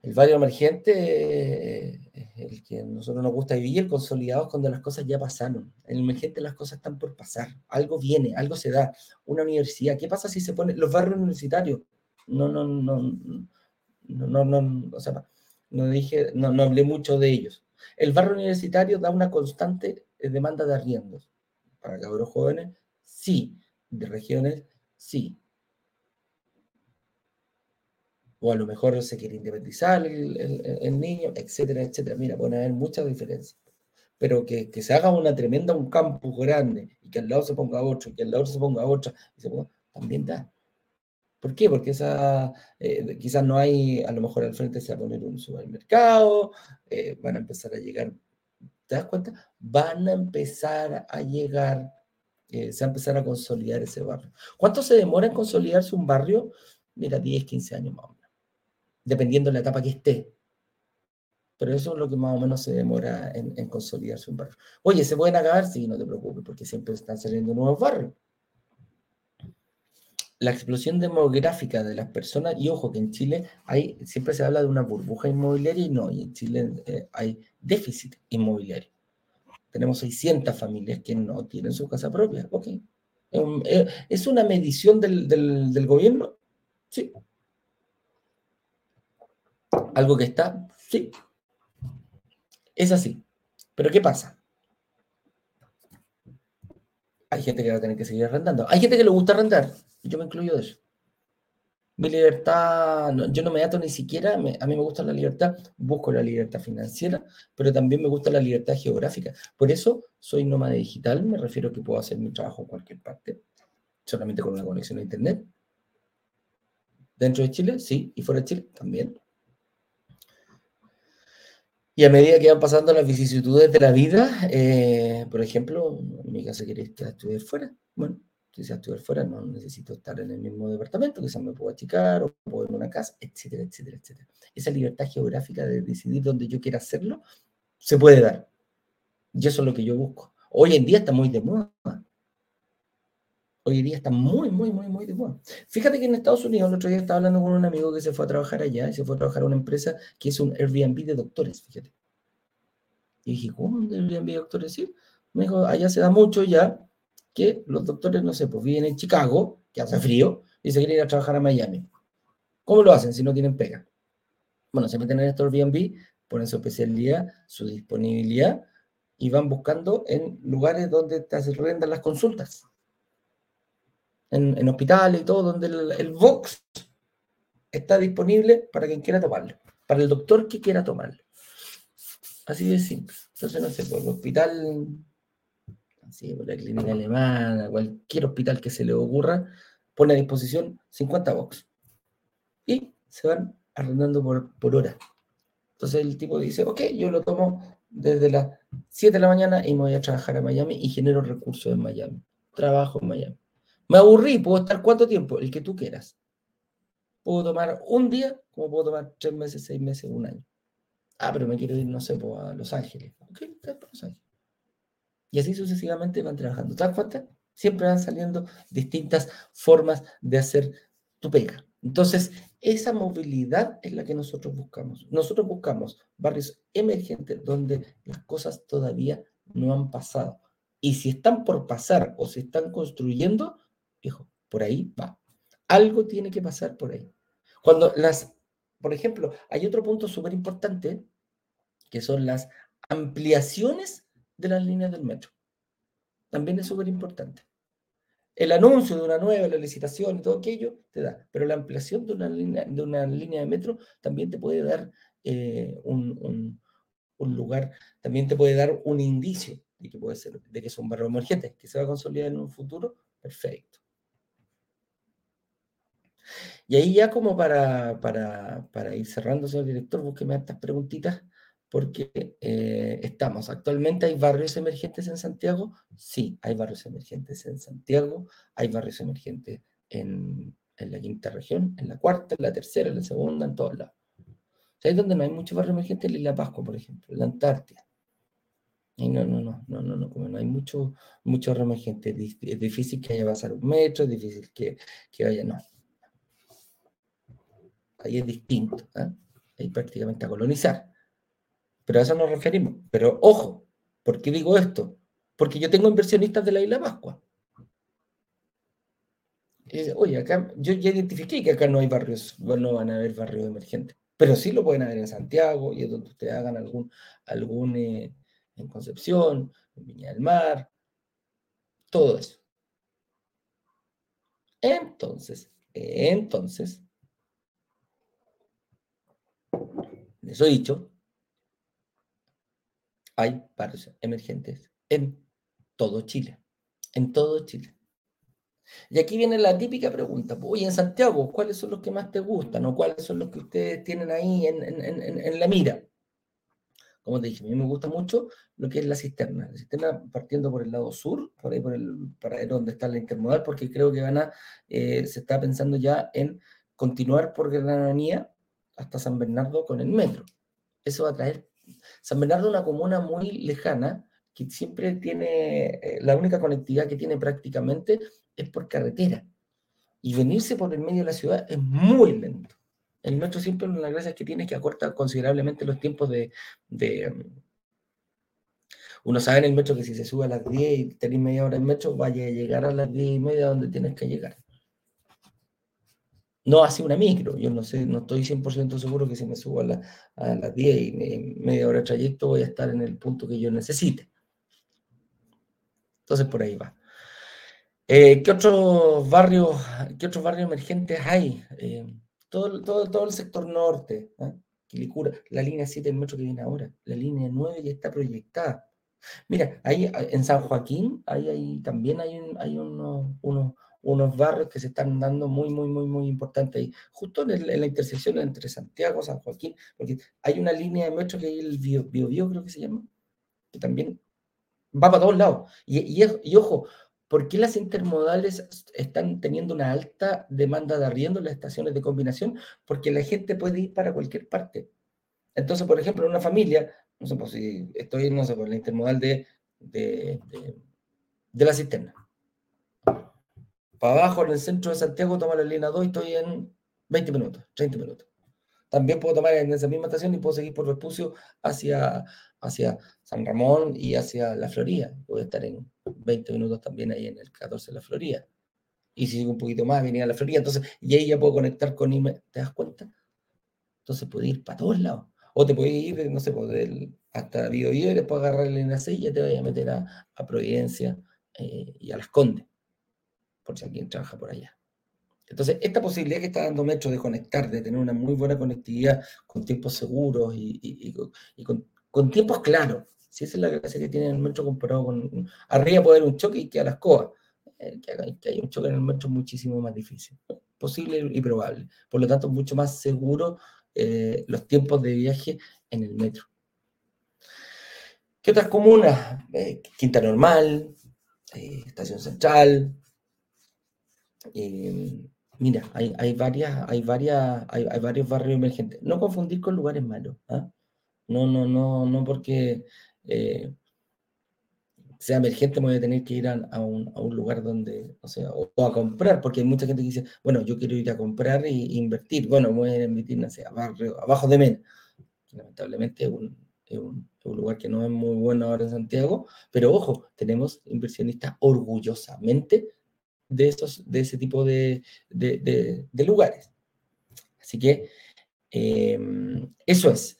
El barrio emergente es el que a nosotros nos gusta vivir, el consolidado es cuando las cosas ya pasaron. En el emergente las cosas están por pasar. Algo viene, algo se da. Una universidad. ¿Qué pasa si se pone los barrios universitarios? No, no, no, no, no, no, o sea, no dije, no, no hablé mucho de ellos. El barrio universitario da una constante eh, demanda de arriendos. Para cabros jóvenes, sí. De regiones, sí o a lo mejor se quiere independizar el, niño, etcétera, etcétera. Mira, pueden haber muchas diferencias. Pero que, se haga una tremenda, un campus grande, y que al lado se ponga otro, y que al lado se ponga otro, también da. ¿Por qué? Porque esa, eh, quizás no hay, a lo mejor al frente se va a poner un supermercado, eh, van a empezar a llegar, ¿te das cuenta? Van a empezar a llegar, eh, se va a empezar a consolidar ese barrio. ¿Cuánto se demora en consolidarse un barrio? Mira, 10, 15 años más dependiendo de la etapa que esté. Pero eso es lo que más o menos se demora en, consolidarse un barrio. Oye, ¿se pueden acabar? Sí, no te preocupes, porque siempre están saliendo nuevos barrios. La explosión demográfica de las personas, y ojo que en Chile hay, siempre se habla de una burbuja inmobiliaria y no, y en Chile eh, hay déficit inmobiliario. Tenemos 600 familias que no tienen su casa propia. Ok. Eh, ¿Es una medición del, del gobierno? Sí, algo que está, sí. Es así. Pero ¿qué pasa? Hay gente que va a tener que seguir arrendando. Hay gente que le gusta arrendar. Yo me incluyo de eso. Mi libertad, yo no me ato ni siquiera, a mí me gusta la libertad, busco la libertad financiera, pero también me gusta la libertad geográfica. Por eso soy nómada digital, me refiero a que puedo hacer mi trabajo en cualquier parte, solamente con una conexión a Internet. Dentro de Chile, sí, y fuera de Chile, también. Y a medida que van pasando las vicisitudes de la vida, eh, por ejemplo, en mi casa quería estudiar fuera. Bueno, si se estudiar fuera, no necesito estar en el mismo departamento, quizás me puedo achicar o puedo ir a una casa, etcétera, etcétera, etcétera. Esa libertad geográfica de decidir dónde yo quiera hacerlo, se puede dar. Y eso es lo que yo busco. Hoy en día está muy de moda hoy día está muy, muy, muy, muy de moda. Fíjate que en Estados Unidos, el otro día estaba hablando con un amigo que se fue a trabajar allá y se fue a trabajar a una empresa que es un Airbnb de doctores, fíjate. Y dije, ¿cómo un Airbnb de doctores? Sí. Me dijo, allá se da mucho ya que los doctores, no sé, pues viven en Chicago, que hace frío, y se quieren ir a trabajar a Miami. ¿Cómo lo hacen si no tienen pega? Bueno, se meten en estos Airbnb, ponen su especialidad, su disponibilidad, y van buscando en lugares donde te rendan las consultas en, hospitales y todo, donde el, el, Vox está disponible para quien quiera tomarlo, para el doctor que quiera tomarlo. Así de simple. Entonces, no sé, por el hospital, así, por la clínica alemana, cualquier hospital que se le ocurra, pone a disposición 50 Vox. Y se van arrendando por, por hora. Entonces el tipo dice, ok, yo lo tomo desde las 7 de la mañana y me voy a trabajar a Miami y genero recursos en Miami. Trabajo en Miami. Me aburrí, puedo estar cuánto tiempo, el que tú quieras. Puedo tomar un día, como puedo tomar tres meses, seis meses, un año. Ah, pero me quiero ir, no sé, a Los Ángeles. Ok, Los Ángeles. Y así sucesivamente van trabajando. ¿Te das cuenta? Siempre van saliendo distintas formas de hacer tu pega. Entonces, esa movilidad es la que nosotros buscamos. Nosotros buscamos barrios emergentes donde las cosas todavía no han pasado. Y si están por pasar o se están construyendo, hijo, por ahí va. Algo tiene que pasar por ahí. Cuando las, por ejemplo, hay otro punto súper importante, que son las ampliaciones de las líneas del metro. También es súper importante. El anuncio de una nueva, la licitación y todo aquello te da, pero la ampliación de una línea de, una línea de metro también te puede dar eh, un, lugar, también te puede dar un indicio de que puede ser, de que es un barrio emergente, que se va a consolidar en un futuro, perfecto. Y ahí ya como para, para, para ir cerrando, señor director, búsqueme estas preguntitas porque eh, estamos. Actualmente hay barrios emergentes en Santiago. Sí, hay barrios emergentes en Santiago, hay barrios emergentes en, la quinta región, en la cuarta, en la tercera, en la segunda, en todos lados. ¿Sabes dónde no hay muchos barrios emergentes? En la Pascua, por ejemplo, en la Antártida. Y no, no, no, no, no, no, como no hay mucho, mucho barrio emergente. Es difícil que haya pasar un metro, es difícil que, que vaya, no. Ahí es distinto, ¿eh? ahí prácticamente a colonizar. Pero a eso nos referimos. Pero ojo, ¿por qué digo esto? Porque yo tengo inversionistas de la isla Pascua. oye, acá yo ya identifiqué que acá no hay barrios, no van a haber barrios emergentes, pero sí lo pueden haber en Santiago y es donde ustedes hagan algún, algún eh, en Concepción, en Viña del Mar, todo eso. Entonces, entonces, eso dicho, hay barrios emergentes en todo Chile. En todo Chile. Y aquí viene la típica pregunta, oye, en Santiago, ¿cuáles son los que más te gustan o cuáles son los que ustedes tienen ahí en, la mira? Como te dije, a mí me gusta mucho lo que es la cisterna. La cisterna partiendo por el lado sur, por ahí por el, para ahí donde está la intermodal, porque creo que van a, eh, se está pensando ya en continuar por Grananía hasta San Bernardo con el metro. Eso va a traer San Bernardo es una comuna muy lejana que siempre tiene, eh, la única conectividad que tiene prácticamente es por carretera. Y venirse por el medio de la ciudad es muy lento. El metro siempre una gracia que tiene que acortar considerablemente los tiempos de, mm, uno sabe en el metro que si se sube a las 10 y tenés media hora en metro, vaya a llegar a las 10 y media donde tienes que llegar no hace una micro. Yo no sé, no estoy 100% seguro que si me subo a, las 10 y media hora de trayecto voy a estar en el punto que yo necesite. Entonces por ahí va. Eh, ¿qué, otros barrios, ¿Qué otros barrios emergentes hay? Eh, todo, todo, todo, el sector norte, ¿eh? Quilicura, la línea 7 del metro que viene ahora, la línea 9 ya está proyectada. Mira, ahí en San Joaquín, ahí, también hay, hay unos, unos, unos barrios que se están dando muy, muy, muy, muy importantes ahí, justo en, la intersección entre Santiago, San Joaquín, porque hay una línea de metro que hay el Bio, Bio, creo que se llama, que también va para todos lados. Y, y, ojo, ¿por qué las intermodales están teniendo una alta demanda de arriendo en las estaciones de combinación? Porque la gente puede ir para cualquier parte. Entonces, por ejemplo, en una familia, no sé, pues si estoy, no sé, por la intermodal de, de, de la cisterna abajo, en el centro de Santiago, tomo la línea 2 y estoy en 20 minutos, 30 minutos. También puedo tomar en esa misma estación y puedo seguir por Vespucio hacia, hacia San Ramón y hacia La Florida. Puedo estar en 20 minutos también ahí en el 14 de La Florida. Y si sigo un poquito más, venir a La Florida. Entonces, y ahí ya puedo conectar con IME. ¿Te das cuenta? Entonces puedo ir para todos lados. O te puedes ir, no sé, pues, hasta Bio, y después agarrar la línea 6 y ya te voy a meter a, Providencia eh, y a Las Condes por si alguien trabaja por allá. Entonces, esta posibilidad que está dando Metro de conectar, de tener una muy buena conectividad con tiempos seguros y, con, tiempos claros, si esa es la gracia que tiene el Metro comparado con... Arriba puede haber un choque y que a las coas. Eh, que, hay un choque en el Metro muchísimo más difícil. Posible y probable. Por lo tanto, mucho más seguro eh, los tiempos de viaje en el Metro. ¿Qué otras comunas? Eh, Quinta Normal, Estación Central, eh, mira, hay, hay, varias, hay, varias, hay, hay, varios barrios emergentes. No confundir con lugares malos. ¿ah? No, no, no, no porque eh, sea emergente me voy a tener que ir a, a, un, a un, lugar donde, o sea, o, o, a comprar, porque hay mucha gente que dice, bueno, yo quiero ir a comprar e, invertir. Bueno, voy a invertir, no sé, a barrio, abajo de Mena. Lamentablemente un, es un, un, lugar que no es muy bueno ahora en Santiago, pero ojo, tenemos inversionistas orgullosamente de, esos, de ese tipo de, de, de, lugares. Así que eh, eso es.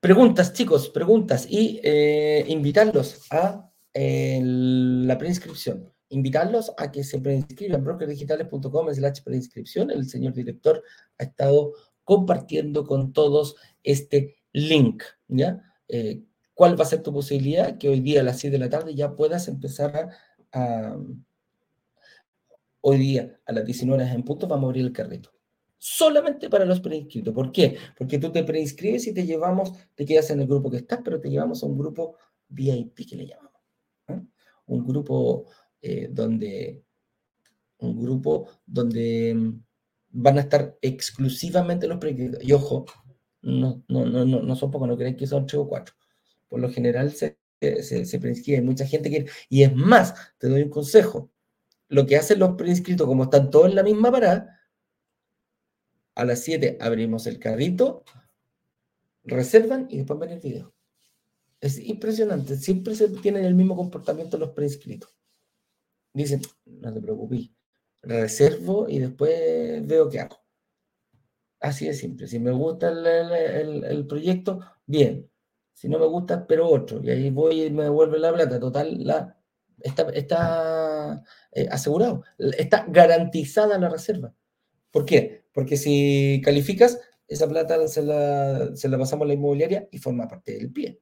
Preguntas, chicos, preguntas y eh, invitarlos a eh, la preinscripción. Invitarlos a que se preinscriban brokerdigitales.com slash preinscripción. El señor director ha estado compartiendo con todos este link, ¿ya? Eh, ¿Cuál va a ser tu posibilidad? Que hoy día a las 7 de la tarde ya puedas empezar a hoy día a las 19 horas en punto vamos a abrir el carrito. Solamente para los preinscritos. ¿Por qué? Porque tú te preinscribes y te llevamos, te quedas en el grupo que estás, pero te llevamos a un grupo VIP que le llamamos. Un grupo eh, donde un grupo donde van a estar exclusivamente los preinscritos. Y ojo, no, no, no, no, son pocos, no creen que son tres o cuatro. Por lo general se, preinscribe, mucha gente quiere. Y es más, te doy un consejo. Lo que hacen los preinscritos, como están todos en la misma parada, a las 7 abrimos el carrito, reservan y después ven el video. Es impresionante, siempre se tienen el mismo comportamiento los preinscritos. Dicen, no te preocupes, reservo y después veo qué hago. Así de simple. Si me gusta el, el, el, proyecto, bien. Si no me gusta, espero otro. Y ahí voy y me devuelve la plata. Total, la, está, eh, asegurado. Está garantizada la reserva. ¿Por qué? Porque si calificas, esa plata se la, se la pasamos a la inmobiliaria y forma parte del pie.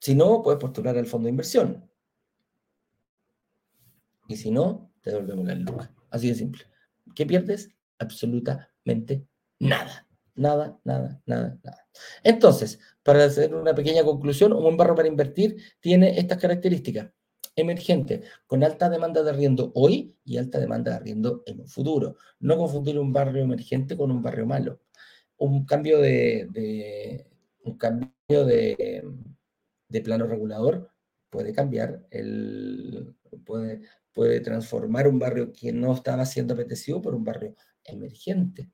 Si no, puedes postular al fondo de inversión. Y si no, te devolvemos la lucas. Así de simple. ¿Qué pierdes? Absolutamente nada. Nada, nada, nada, nada. Entonces, para hacer una pequeña conclusión, un buen barro para invertir tiene estas características. Emergente, con alta demanda de arriendo hoy y alta demanda de arriendo en un futuro. No confundir un barrio emergente con un barrio malo. Un cambio de, un cambio de plano regulador puede cambiar el, puede, puede transformar un barrio que no estaba siendo apetecido por un barrio emergente.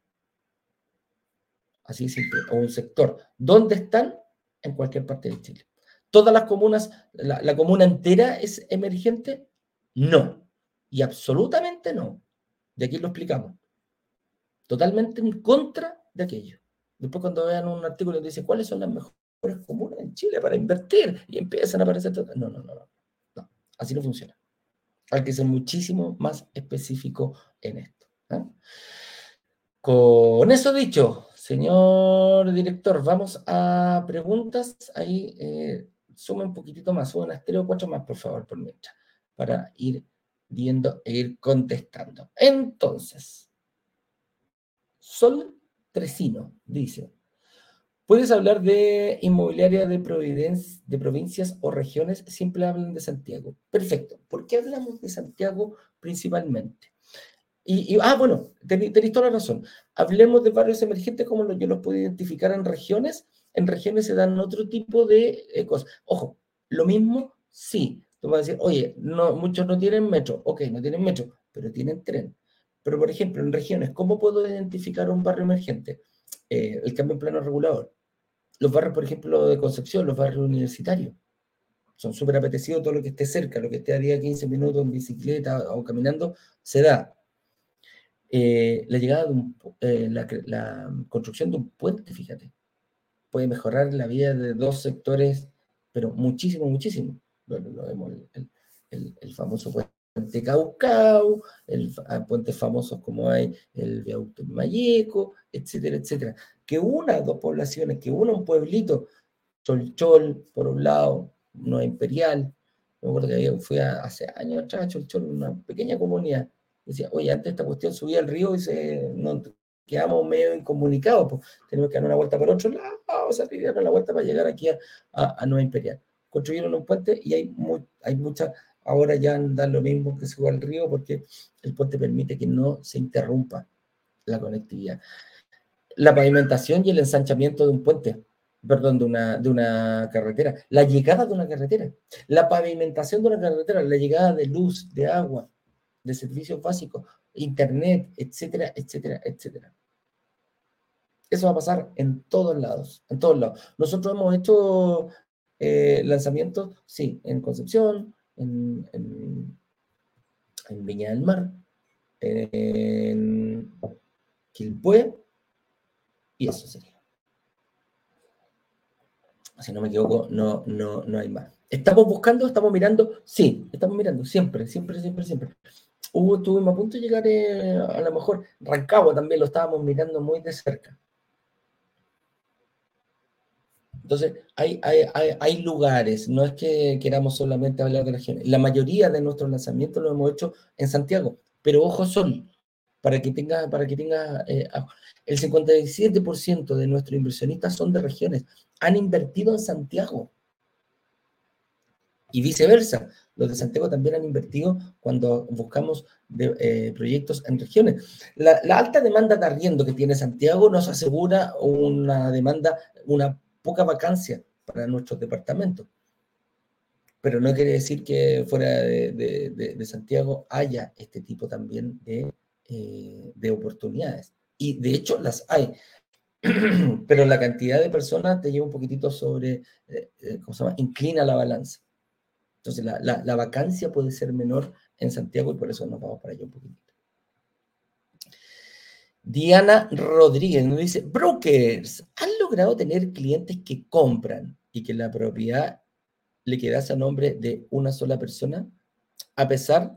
Así simple. O un sector. ¿Dónde están? En cualquier parte de Chile. ¿Todas las comunas, la, la comuna entera es emergente? No. Y absolutamente no. De aquí lo explicamos. Totalmente en contra de aquello. Después cuando vean un artículo que dice cuáles son las mejores comunas en Chile para invertir y empiezan a aparecer... No, no, no, no. no. Así no funciona. Hay que ser muchísimo más específico en esto. ¿eh? Con eso dicho, señor director, vamos a preguntas. Ahí eh, suma un poquitito más, suma unas tres o cuatro más, por favor, por mientras, para ir viendo e ir contestando. Entonces, Sol Tresino dice, ¿Puedes hablar de inmobiliaria de, de provincias o regiones? Siempre hablan de Santiago. Perfecto. ¿Por qué hablamos de Santiago principalmente? Y, y ah, bueno, tenéis toda la razón. Hablemos de barrios emergentes como yo los puedo identificar en regiones. En regiones se dan otro tipo de eh, cosas. Ojo, lo mismo, sí. Tú vas a decir, oye, no, muchos no tienen metro. Ok, no tienen metro, pero tienen tren. Pero, por ejemplo, en regiones, ¿cómo puedo identificar un barrio emergente? Eh, el cambio en plano regulador. Los barrios, por ejemplo, de Concepción, los barrios universitarios, son súper apetecidos todo lo que esté cerca, lo que esté a 10, 15 minutos en bicicleta o caminando, se da. Eh, la llegada de eh, la, construcción de un puente, fíjate, puede mejorar la vida de dos sectores, pero muchísimo, muchísimo. Lo, lo vemos, el, el, famoso puente Caucau, el, puentes famosos como hay el viaducto en Mayeco, etcétera, etcétera. Que una dos poblaciones, que una un pueblito, Cholchol, por un lado, no imperial. Me acuerdo que fui hace años atrás a Cholchol, una pequeña comunidad. Decía, oye, antes esta cuestión subía al río y se, no, quedamos medio incomunicados, pues tenemos que dar una vuelta por otro lado, vamos a dar la vuelta para llegar aquí a, a, a Nueva Imperial. Construyeron un puente y hay, muy, hay mucha ahora ya da lo mismo que se va al río porque el puente permite que no se interrumpa la conectividad. La pavimentación y el ensanchamiento de un puente, perdón, de una, de una carretera, la llegada de una carretera, la pavimentación de una carretera, la llegada de luz, de agua, de servicios básicos, internet, etcétera, etcétera, etcétera. Eso va a pasar en todos lados, en todos lados. Nosotros hemos hecho eh, lanzamientos, sí, en Concepción, en, en, Viña del Mar, en Quilpué, y eso sería. Si no me equivoco, no, no, no hay más. ¿Estamos buscando? ¿Estamos mirando? Sí, estamos mirando, siempre, siempre, siempre, siempre. Hubo, estuvimos a punto de llegar eh, a lo mejor, Rancagua también lo estábamos mirando muy de cerca. Entonces, hay, hay, lugares, no es que queramos solamente hablar de región. La mayoría de nuestros lanzamientos lo hemos hecho en Santiago, pero ojo son, para que tenga, para que tenga eh, el 57% de nuestros inversionistas son de regiones, han invertido en Santiago. Y viceversa, los de Santiago también han invertido cuando buscamos eh, proyectos en regiones. La, la, alta demanda de arriendo que tiene Santiago nos asegura una demanda, una poca vacancia para nuestros departamentos. Pero no quiere decir que fuera de, Santiago haya este tipo también de, eh, de oportunidades. Y de hecho las hay. Pero la cantidad de personas te lleva un poquitito sobre, eh, eh, ¿cómo se llama? Inclina la balanza. Entonces la, la, vacancia puede ser menor en Santiago y por eso nos vamos para allá un poquitito. Diana Rodríguez nos dice, brokers, ¿han logrado tener clientes que compran y que la propiedad le quedase a nombre de una sola persona, a pesar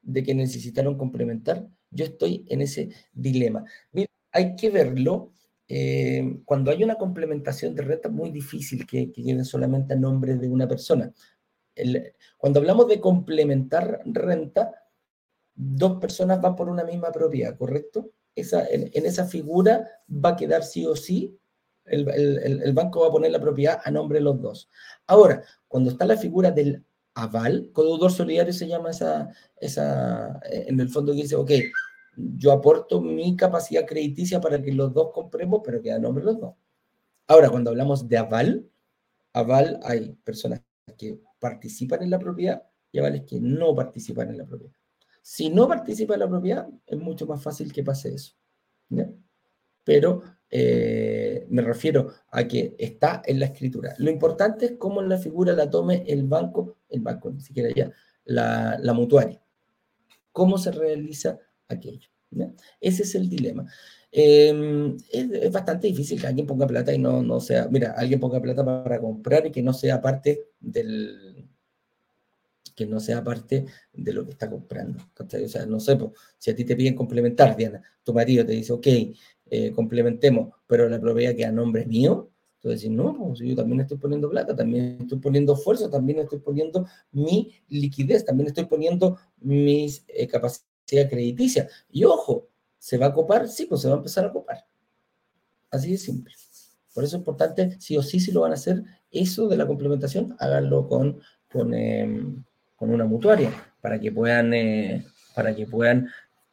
de que necesitaron complementar? Yo estoy en ese dilema. hay que verlo. Eh, cuando hay una complementación de renta, muy difícil que, quede solamente a nombre de una persona. Cuando hablamos de complementar renta, dos personas van por una misma propiedad, ¿correcto? en, esa figura va a quedar sí o sí, el, banco va a poner la propiedad a nombre de los dos. Ahora, cuando está la figura del aval, codeudor solidario se llama esa, esa, en el fondo que dice, ok, yo aporto mi capacidad crediticia para que los dos compremos, pero queda a nombre de los dos. Ahora, cuando hablamos de aval, aval hay personas que participan en la propiedad y avales que no participan en la propiedad. Si no participa en la propiedad, es mucho más fácil que pase eso. Pero eh, me refiero a que está en la escritura. Lo importante es cómo la figura la tome el banco, el banco, ni siquiera ya, la, la mutuaria. ¿Cómo se realiza aquello? Ese es el dilema. Em, es, bastante difícil que alguien ponga plata y no, no sea, mira, alguien ponga plata para comprar y que no sea parte del, que no sea parte de lo que está comprando. O sea, no sé, si a ti te piden complementar, Diana, tu marido te dice, ok, eh, complementemos, pero la propiedad queda a nombre mío, entonces decir, no, pues yo también estoy poniendo plata, también estoy poniendo esfuerzo, también estoy poniendo mi liquidez, también estoy poniendo mis eh, capacidad crediticia. Y ojo, ¿se va a copar? Sí, pues se va a empezar a copar. Así de simple. Por eso es importante, sí o sí, si lo van a hacer, eso de la complementación, háganlo con, con, em, con una mutuaria para que puedan, eh, para que puedan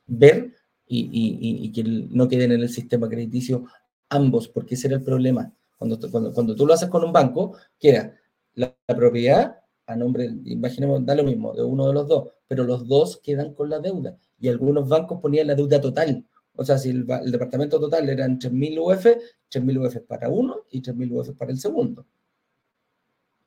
ver y, que no queden en el sistema crediticio ambos, porque ese era el problema. Cuando, cuando, cuando tú lo haces con un banco, que la, propiedad a nombre, imaginemos, da lo mismo, de uno de los dos, pero los dos quedan con la deuda. Y algunos bancos ponían la deuda total. O sea, si el, departamento total eran 3.000 UF, 3.000 UF para uno y 3.000 UF para el segundo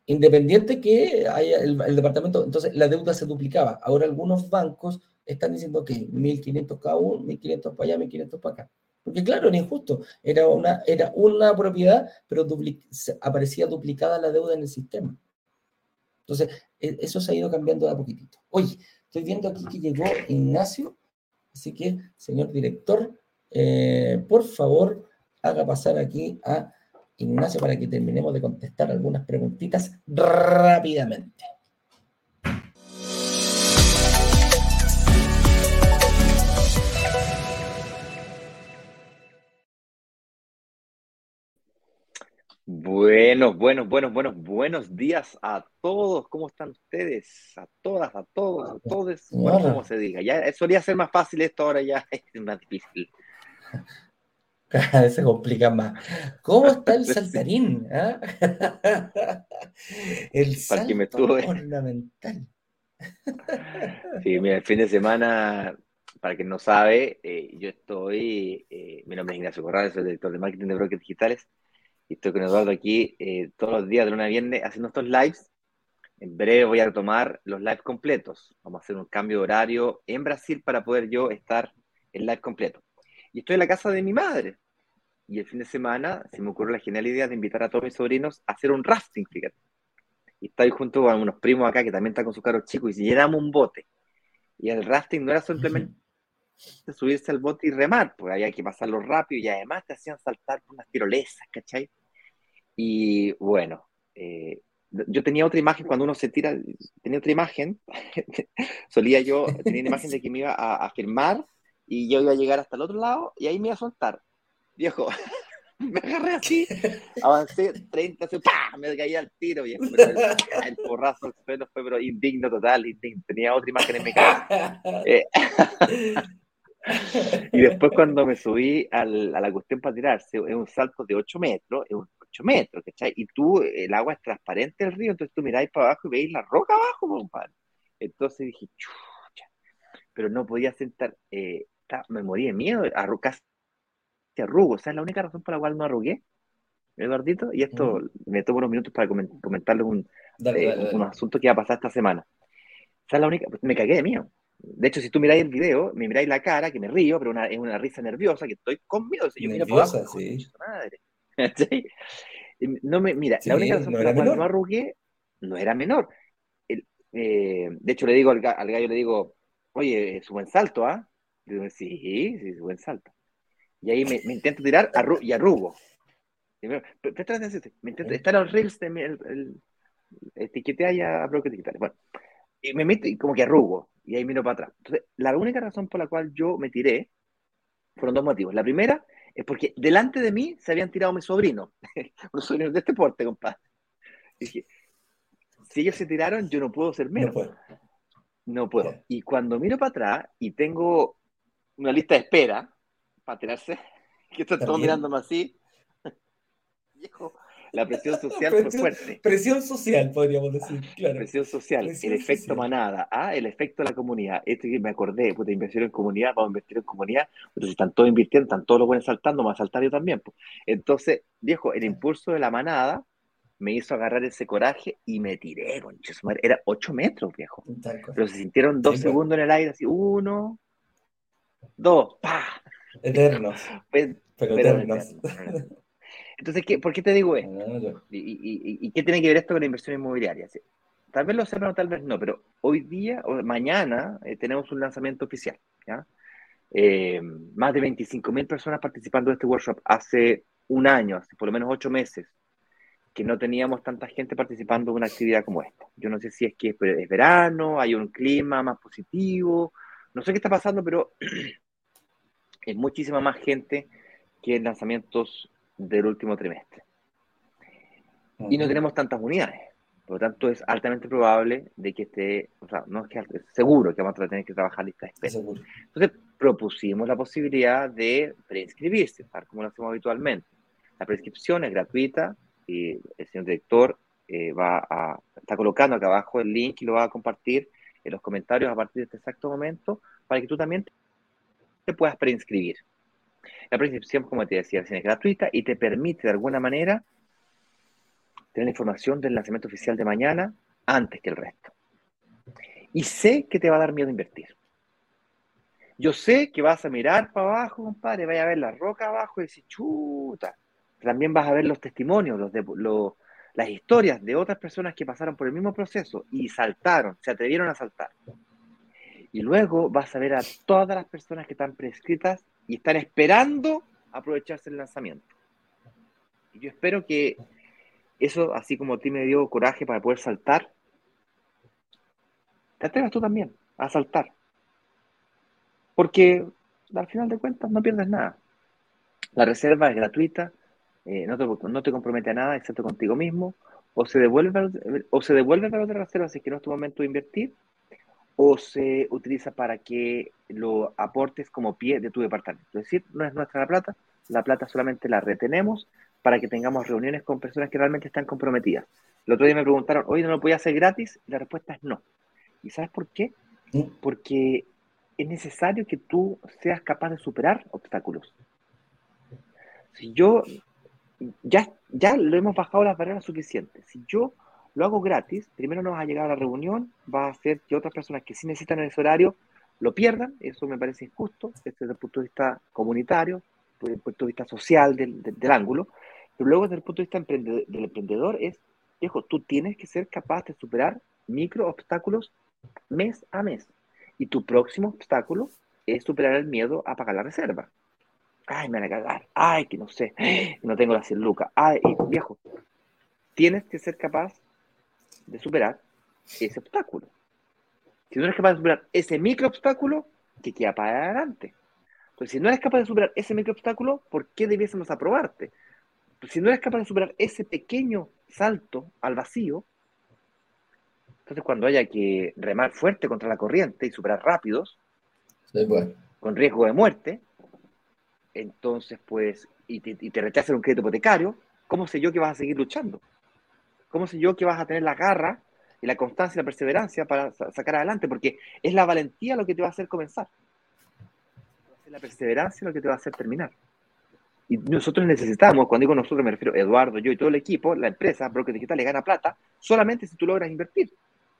independiente que haya el, departamento, entonces la deuda se duplicaba. Ahora algunos bancos están diciendo que 1.500 cada uno, 1.500 para allá, 1.500 para acá. Porque claro, era injusto. Era una, era una propiedad, pero aparecía duplicada la deuda en el sistema. Entonces, e, eso se ha ido cambiando de a poquitito. Oye, estoy viendo aquí que llegó Ignacio, así que, señor director, eh, por favor, haga pasar aquí a Ignacio, para que terminemos de contestar algunas preguntitas rápidamente. Buenos, buenos, buenos, buenos, buenos días a todos. ¿Cómo están ustedes? A todas, a todos, a todos. Bueno, como se diga. Ya solía ser más fácil esto, ahora ya es más difícil. Cada vez se complica más. ¿Cómo está el saltarín? ¿Ah? El salto ornamental. Sí, mira, el fin de semana, para quien no sabe, eh, yo estoy, eh, mi nombre es Ignacio Corrales, soy director de marketing de brokers digitales y estoy con Eduardo aquí eh, todos los días de luna a viernes haciendo estos lives. En breve voy a retomar los lives completos. Vamos a hacer un cambio de horario en Brasil para poder yo estar en live completo. Y estoy en la casa de mi madre. Y el fin de semana se me ocurrió la genial idea de invitar a todos mis sobrinos a hacer un rafting, fíjate. Y estoy junto con unos primos acá que también están con sus caros chicos y llenamos un bote. Y el rafting no era simplemente subirse al bote y remar, pues había que pasarlo rápido y además te hacían saltar por unas tirolesas, ¿cachai? Y bueno, eh, yo tenía otra imagen cuando uno se tira, tenía otra imagen, solía yo, tenía una imagen de que me iba a, firmar y yo iba a llegar hasta el otro lado y ahí me iba a soltar. Viejo, me agarré así, avancé 30, ¡pah! me caía al tiro, viejo. el, porrazo fue pero indigno total, indigno. tenía otra imagen en mi cara. Eh, y después cuando me subí al, a la cuestión para tirarse, es un salto de 8 metros, es un 8 metros, ¿cachai? Y tú, el agua es transparente del río, entonces tú miráis para abajo y veis la roca abajo, compadre. Entonces dije, chucha, pero no podía sentar, eh, me morí de miedo, casi arrugo, o sea, es la única razón por la cual no arrugué, Eduardito, y esto me tomo unos minutos para comentarles un, eh, un asunto que va a pasar esta semana. O sea, la única, me cagué de miedo. De hecho, si tú miráis el video, me miráis la cara, que me río, pero una, es una risa nerviosa, que estoy con miedo. yo nerviosa, abajo, sí. Madre. No me, mira, la única razón por la cual no arrugué no era menor. Eh, de hecho, le digo al, gallo, le digo, oye, es un buen salto, ¿ah? Digo, sí, sí, es un buen salto. Y ahí me, intento tirar y arrugo. Me intento, está en los reels, de, el, el, etiquetea ya a digital. Bueno, y me meto y como que arrugo y ahí miro para atrás. Entonces, la única razón por la cual yo me tiré fueron dos motivos. La primera es porque delante de mí se habían tirado mis sobrinos, unos sobrinos de este porte, compadre. Y dije, si ellos se tiraron, yo no puedo ser menos. No puedo. No puedo. Y cuando miro para atrás y tengo una lista de espera para tirarse, que están todos mirándome así, viejo, la presión social fue fuerte. Presión social, podríamos decir, claro. Presión social, el efecto manada, ah, el efecto de la comunidad. Este que me acordé, puta, inversión en comunidad, vamos a invertir en comunidad, entonces están todos invirtiendo, están todos los buenos saltando, más saltar yo también. Pues. Entonces, viejo, el impulso de la manada me hizo agarrar ese coraje y me tiré, concha Era 8 metros, viejo. Pero se sintieron dos segundos en el aire, así, uno, dos, pa. Eternos. Pues, pero, eternos. Entonces, ¿qué, ¿por qué te digo esto? Ah, ¿Y, qué tiene que ver esto con la inversión inmobiliaria? Tal vez lo sepan o tal vez no, pero hoy día, o mañana, eh, tenemos un lanzamiento oficial. ¿ya? Eh, más de 25.000 personas participando de este workshop hace un año, hace por lo menos ocho meses, que no teníamos tanta gente participando en una actividad como esta. Yo no sé si es que es verano, hay un clima más positivo, no sé qué está pasando, pero es muchísima más gente que en lanzamientos del último trimestre. Y no tenemos tantas unidades. Por lo tanto, es altamente probable de que esté, o sea, no es que es seguro que vamos a tener que trabajar lista de espera. Entonces, propusimos la posibilidad de preinscribirse, tal como lo hacemos habitualmente. La prescripción es gratuita y el señor director eh, va a, está colocando acá abajo el link y lo va a compartir en los comentarios a partir de este exacto momento para que tú también te puedas preinscribir. La prescripción, como te decía, es gratuita y te permite de alguna manera tener información del lanzamiento oficial de mañana antes que el resto. Y sé que te va a dar miedo invertir. Yo sé que vas a mirar para abajo, compadre, vaya a ver la roca abajo y decir, chuta. También vas a ver los testimonios, los las historias de otras personas que pasaron por el mismo proceso y saltaron, se atrevieron a saltar. Y luego vas a ver a todas las personas que están prescritas y están esperando aprovecharse el lanzamiento. Y yo espero que eso, así como a ti me dio coraje para poder saltar, te atrevas tú también a saltar. Porque al final de cuentas no pierdes nada. La reserva es gratuita, eh, no, te, no, te, compromete a nada excepto contigo mismo, o se devuelve, o se devuelve para otra reserva si es que no es tu momento de invertir, o se utiliza para que lo aportes como pie de tu departamento. Es decir, no es nuestra la plata, la plata solamente la retenemos para que tengamos reuniones con personas que realmente están comprometidas. El otro día me preguntaron, oye, ¿no lo podía hacer gratis? Y la respuesta es no. ¿Y sabes por qué? Porque es necesario que tú seas capaz de superar obstáculos. Si yo ya, ya lo hemos bajado las barreras suficientes, si yo lo hago gratis, primero no vas a llegar a la reunión, va a hacer que otras personas que sí necesitan ese horario lo pierdan, eso me parece injusto, desde el punto de vista comunitario, desde el punto de vista social del, ángulo, pero luego desde el punto de vista del emprendedor es, viejo, tú tienes que ser capaz de superar micro obstáculos mes a mes. Y tu próximo obstáculo es superar el miedo a pagar la reserva. Ay, me van a cagar. Ay, que no sé. No tengo la 100 lucas. Ay, viejo, tienes que ser capaz de superar ese obstáculo. Si no eres capaz de superar ese micro obstáculo, que queda para adelante. Entonces, si no eres capaz de superar ese micro obstáculo, ¿por qué debiésemos aprobarte? Pues, si no eres capaz de superar ese pequeño salto al vacío, entonces cuando haya que remar fuerte contra la corriente y superar rápidos, con riesgo de muerte, entonces pues, y te, y te rechazan un crédito hipotecario, ¿cómo sé yo que vas a seguir luchando? ¿Cómo sé yo que vas a tener la garra y la constancia y la perseverancia para sacar adelante? Porque es la valentía lo que te va a hacer comenzar. Es la perseverancia lo que te va a hacer terminar. Y nosotros necesitamos, cuando digo nosotros me refiero a Eduardo, yo y todo el equipo, la empresa, Broker Digital, le gana plata solamente si tú logras invertir.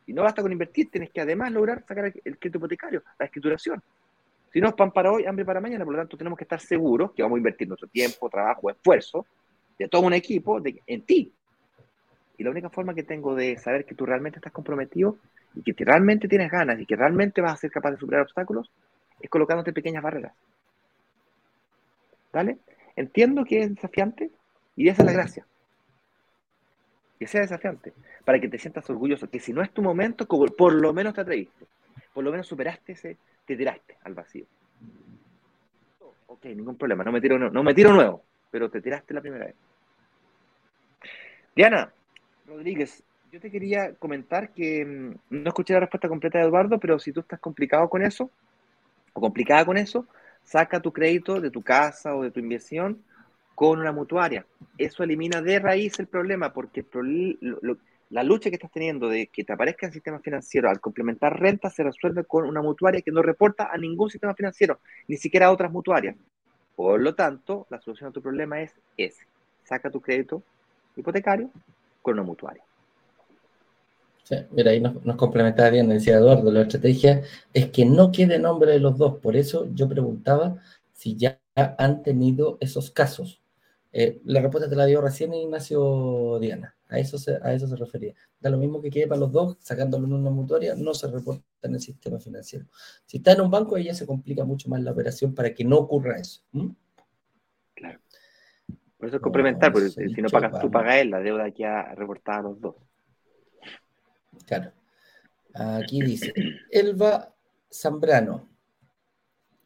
Y no basta con invertir, tienes que además lograr sacar el crédito hipotecario, la escrituración. Si no es pan para hoy, hambre para mañana, por lo tanto tenemos que estar seguros que vamos a invertir nuestro tiempo, trabajo, esfuerzo de todo un equipo en ti, y la única forma que tengo de saber que tú realmente estás comprometido y que realmente tienes ganas y que realmente vas a ser capaz de superar obstáculos es colocándote pequeñas barreras. ¿Vale? Entiendo que es desafiante y esa es la gracia. Que sea desafiante, para que te sientas orgulloso, que si no es tu momento, por lo menos te atreviste, por lo menos superaste ese, te tiraste al vacío. Ok, ningún problema, no me tiro, no me tiro nuevo, pero te tiraste la primera vez. Diana, Rodríguez, yo te quería comentar que mm, no escuché la respuesta completa de Eduardo, pero si tú estás complicado con eso, o complicada con eso, saca tu crédito de tu casa o de tu inversión con una mutuaria. Eso elimina de raíz el problema, porque la lucha que estás teniendo de que te aparezca el sistema financiero al complementar renta se resuelve con una mutuaria que no reporta a ningún sistema financiero, ni siquiera a otras mutuarias. Por lo tanto, la solución a tu problema es ese. Saca tu crédito hipotecario con una mutuaria. Mira, ahí nos, nos complementaba bien, decía Eduardo, la estrategia es que no quede nombre de los dos. Por eso yo preguntaba si ya han tenido esos casos. Eh, la respuesta te la dio recién Ignacio Diana. A eso, se, a eso se refería. Da lo mismo que quede para los dos, sacándolo en una mutuaria, no se reporta en el sistema financiero. Si está en un banco, ya se complica mucho más la operación para que no ocurra eso. Por eso es complementar, porque si no pagas tú, pagas él, la deuda ha reportada a los dos. Claro. Aquí dice, Elba Zambrano.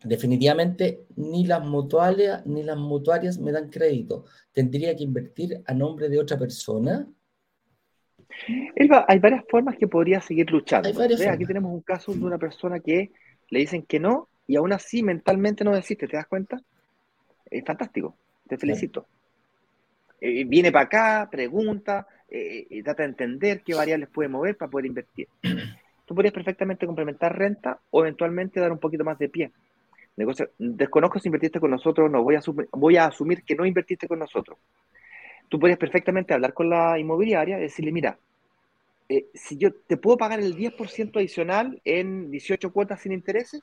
Definitivamente ni las mutuarias ni las mutuarias me dan crédito. ¿Tendría que invertir a nombre de otra persona? Elba, hay varias formas que podría seguir luchando. Aquí tenemos un caso de una persona que le dicen que no y aún así mentalmente no desiste, ¿te das cuenta? Es fantástico, te felicito. Eh, viene para acá, pregunta, eh, eh, trata de entender qué variables puede mover para poder invertir. Tú podrías perfectamente complementar renta o eventualmente dar un poquito más de pie. desconozco si invertiste con nosotros no, voy a, voy a asumir que no invertiste con nosotros. Tú podrías perfectamente hablar con la inmobiliaria y decirle, mira, si yo te puedo pagar el 10% adicional en 18 cuotas sin intereses,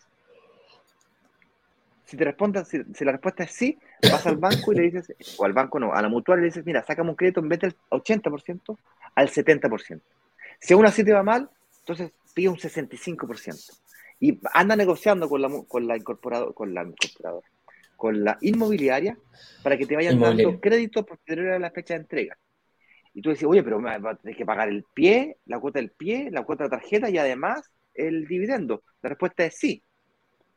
si te responde, si, la respuesta es sí, vas al banco y le dices, o al banco no, a la mutual le dices, mira, sácame un crédito en vez del 80% al 70%. Si aún así te va mal, entonces pide un 65%. Y anda negociando con la, con la incorporadora, con la incorporadora, con la inmobiliaria, para que te vayan dando crédito posterior a la fecha de entrega. Y tú dices, oye, pero me vas a tener que pagar el pie, la cuota del pie, la cuota de tarjeta y además el dividendo. La respuesta es sí.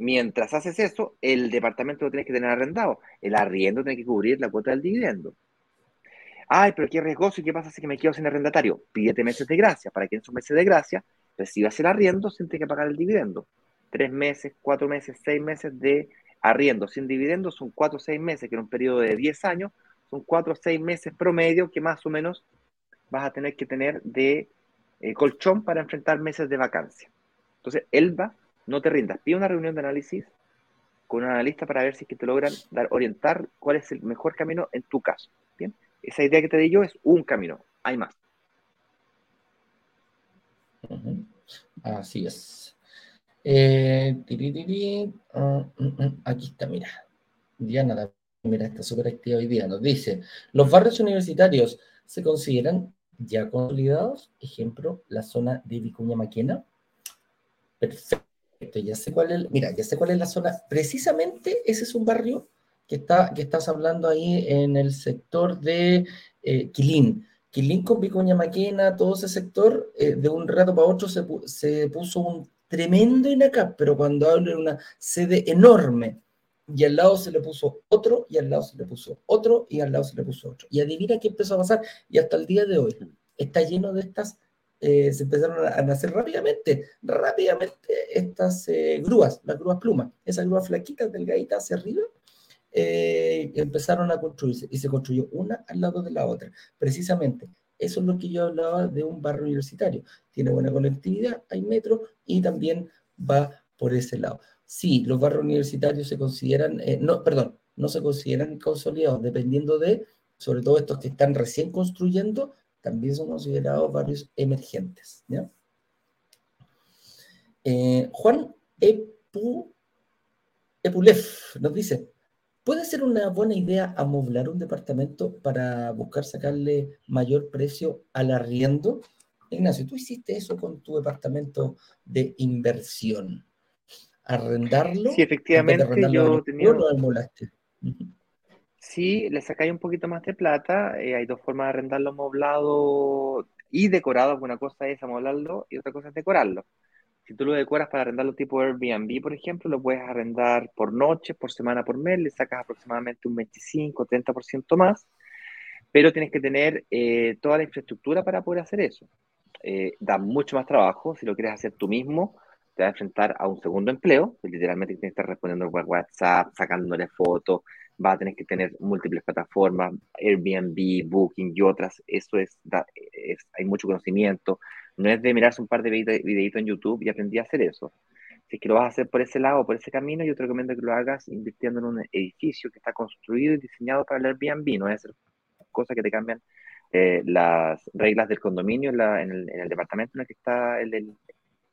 Mientras haces eso, el departamento lo tienes que tener arrendado. El arriendo tiene que cubrir la cuota del dividendo. Ay, pero qué riesgoso y qué pasa si me quedo sin arrendatario. Pídete meses de gracia para que en esos meses de gracia recibas el arriendo sin tener que pagar el dividendo. Tres meses, cuatro meses, seis meses de arriendo sin dividendo son cuatro o seis meses, que en un periodo de diez años son cuatro o seis meses promedio que más o menos vas a tener que tener de eh, colchón para enfrentar meses de vacancia. Entonces, Elba, no te rindas. Pide una reunión de análisis con un analista para ver si es que te logran dar, orientar cuál es el mejor camino en tu caso. Bien, esa idea que te di yo es un camino, hay más. Así es. Eh, ah, mm, mm, aquí está, mira. Diana, mira, está súper activa hoy día. Nos dice: Los barrios universitarios se consideran ya consolidados. Ejemplo, la zona de Vicuña Maquena. Perfecto, ya sé cuál es. Mira, ya sé cuál es la zona. Precisamente ese es un barrio que, está, que estás hablando ahí en el sector de eh, Quilín. Quilín con Vicuña Maquena, todo ese sector, eh, de un rato para otro se, se puso un tremendo INACAP, pero cuando hablo de una sede enorme, y al lado se le puso otro, y al lado se le puso otro, y al lado se le puso otro. Y adivina qué empezó a pasar, y hasta el día de hoy está lleno de estas, eh, se empezaron a nacer rápidamente, rápidamente estas eh, grúas, las grúas plumas, esas grúas flaquitas, delgaditas hacia arriba, eh, empezaron a construirse, y se construyó una al lado de la otra, precisamente eso es lo que yo hablaba de un barrio universitario. Tiene buena conectividad, hay metro y también va por ese lado. Sí, los barrios universitarios se consideran, eh, no, perdón, no se consideran consolidados, dependiendo de, sobre todo estos que están recién construyendo, también son considerados barrios emergentes. Eh, Juan Epu, Epulef nos dice, ¿Puede ser una buena idea amoblar un departamento para buscar sacarle mayor precio al arriendo? Ignacio, tú hiciste eso con tu departamento de inversión. ¿Arrendarlo? Sí, efectivamente, yo tenía... lo amoblaste? Sí, le sacáis un poquito más de plata. Eh, hay dos formas de arrendarlo amoblado y decorado. Una cosa es amoblarlo y otra cosa es decorarlo. Si tú lo decoras para arrendarlo tipo Airbnb, por ejemplo, lo puedes arrendar por noche, por semana, por mes, le sacas aproximadamente un 25, 30% más, pero tienes que tener eh, toda la infraestructura para poder hacer eso. Eh, da mucho más trabajo, si lo quieres hacer tú mismo, te vas a enfrentar a un segundo empleo, literalmente tienes que estar respondiendo por WhatsApp, sacándole fotos, vas a tener que tener múltiples plataformas, Airbnb, Booking y otras, eso es, hay mucho conocimiento, no es de mirarse un par de videitos en YouTube y aprendí a hacer eso. Si es que lo vas a hacer por ese lado, por ese camino, yo te recomiendo que lo hagas invirtiendo en un edificio que está construido y diseñado para el Airbnb, no es cosas que te cambian eh, las reglas del condominio en, el, departamento en el que está el,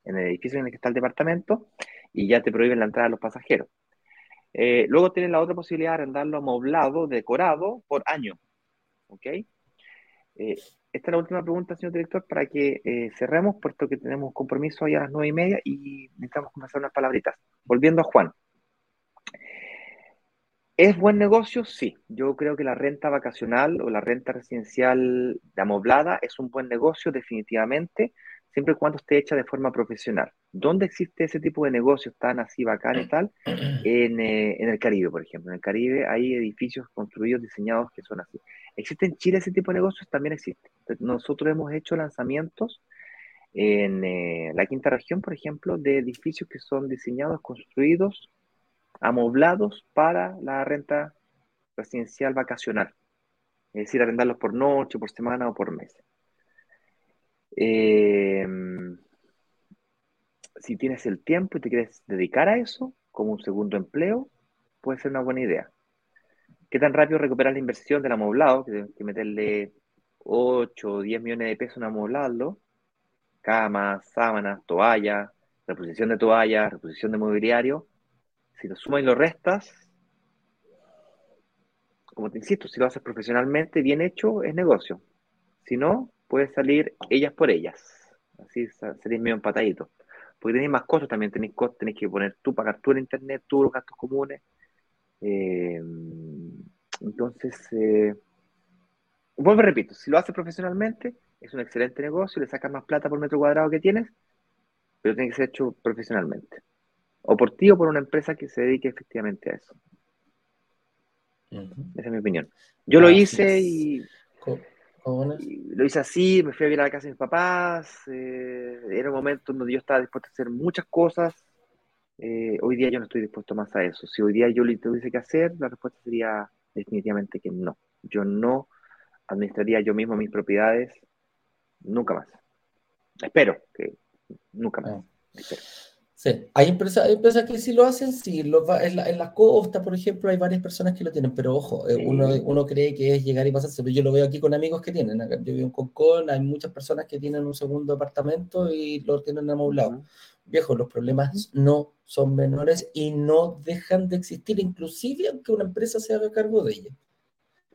el edificio en el que está el departamento y ya te prohíben la entrada a los pasajeros. Eh, luego tienes la otra posibilidad de arrendarlo amoblado, decorado, por año. ¿Ok? Eh, esta es la última pregunta, señor director, para que eh, cerremos, puesto que tenemos compromiso hoy a las nueve y media y necesitamos comenzar unas palabritas. Volviendo a Juan. ¿Es buen negocio? Sí. Yo creo que la renta vacacional o la renta residencial de amoblada es un buen negocio, definitivamente, siempre y cuando esté hecha de forma profesional. ¿Dónde existe ese tipo de negocios tan así bacán y tal? En, eh, en, el Caribe, por ejemplo. En el Caribe hay edificios construidos, diseñados que son así. ¿Existe en Chile ese tipo de negocios? También existe. Nosotros hemos hecho lanzamientos en eh, la quinta región, por ejemplo, de edificios que son diseñados, construidos, amoblados para la renta residencial vacacional. Es decir, arrendarlos por noche, por semana o por mes. Em, si tienes el tiempo y te quieres dedicar a eso como un segundo empleo, puede ser una buena idea. ¿Qué tan rápido recuperar la inversión del amoblado? Que tienes que meterle 8 o 10 millones de pesos en amoblarlo. Camas, sábanas, toallas, reposición de toallas, reposición de mobiliario. Si lo sumas y lo restas, como te insisto, si lo haces profesionalmente, bien hecho, es negocio. Si no, puede salir ellas por ellas. Así sería medio empatadito. Porque tenéis más costos también, tenéis costos, tenéis que poner tú, pagar tú el internet, tú los gastos comunes. Eh, entonces, eh, vuelvo repito, si lo haces profesionalmente, es un excelente negocio, le sacas más plata por metro cuadrado que tienes, pero tiene que ser hecho profesionalmente. O por ti o por una empresa que se dedique efectivamente a eso. Esa es mi opinión. Yo lo hice y lo hice así, me fui a vivir a la casa de mis papás, eh, era un momento donde yo estaba dispuesto a hacer muchas cosas, eh, hoy día yo no estoy dispuesto más a eso. Si hoy día yo lo tuviese que hacer, la respuesta sería definitivamente que no. Yo no administraría yo mismo mis propiedades nunca más. Espero que nunca más. Ah. Sí, hay empresas, hay empresas que sí lo hacen, sí, lo en, la, en, la, costa, por ejemplo, hay varias personas que lo tienen, pero ojo, eh, uno, uno cree que es llegar y pasarse, pero yo lo veo aquí con amigos que tienen, yo vivo en Concón, hay muchas personas que tienen un segundo apartamento y lo tienen amoblado. Viejo, los problemas no son menores y no dejan de existir, inclusive aunque una empresa se haga cargo de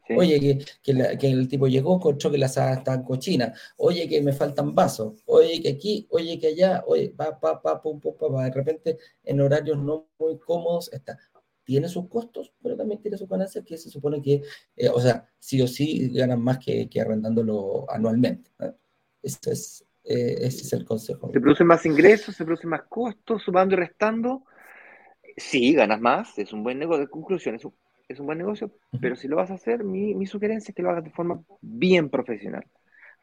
Oye, que, que, el tipo llegó, encontró que la sala está cochina. Oye, que me faltan vasos. Oye, que aquí, oye, que allá. Oye, pa, pa, pa, pum, pum, pa, De repente, en horarios no muy cómodos, está. Tiene sus costos, pero también tiene sus ganancias, que se supone que, eh, o sea, sí o sí ganan más que, que arrendándolo anualmente. Este es, eh, ese es el consejo. Se producen más ingresos, se producen más costos, sumando y restando. Sí, ganas más, es un buen negocio. De conclusión, es un, es un buen negocio, pero si lo vas a hacer, mi, mi, sugerencia es que lo hagas de forma bien profesional.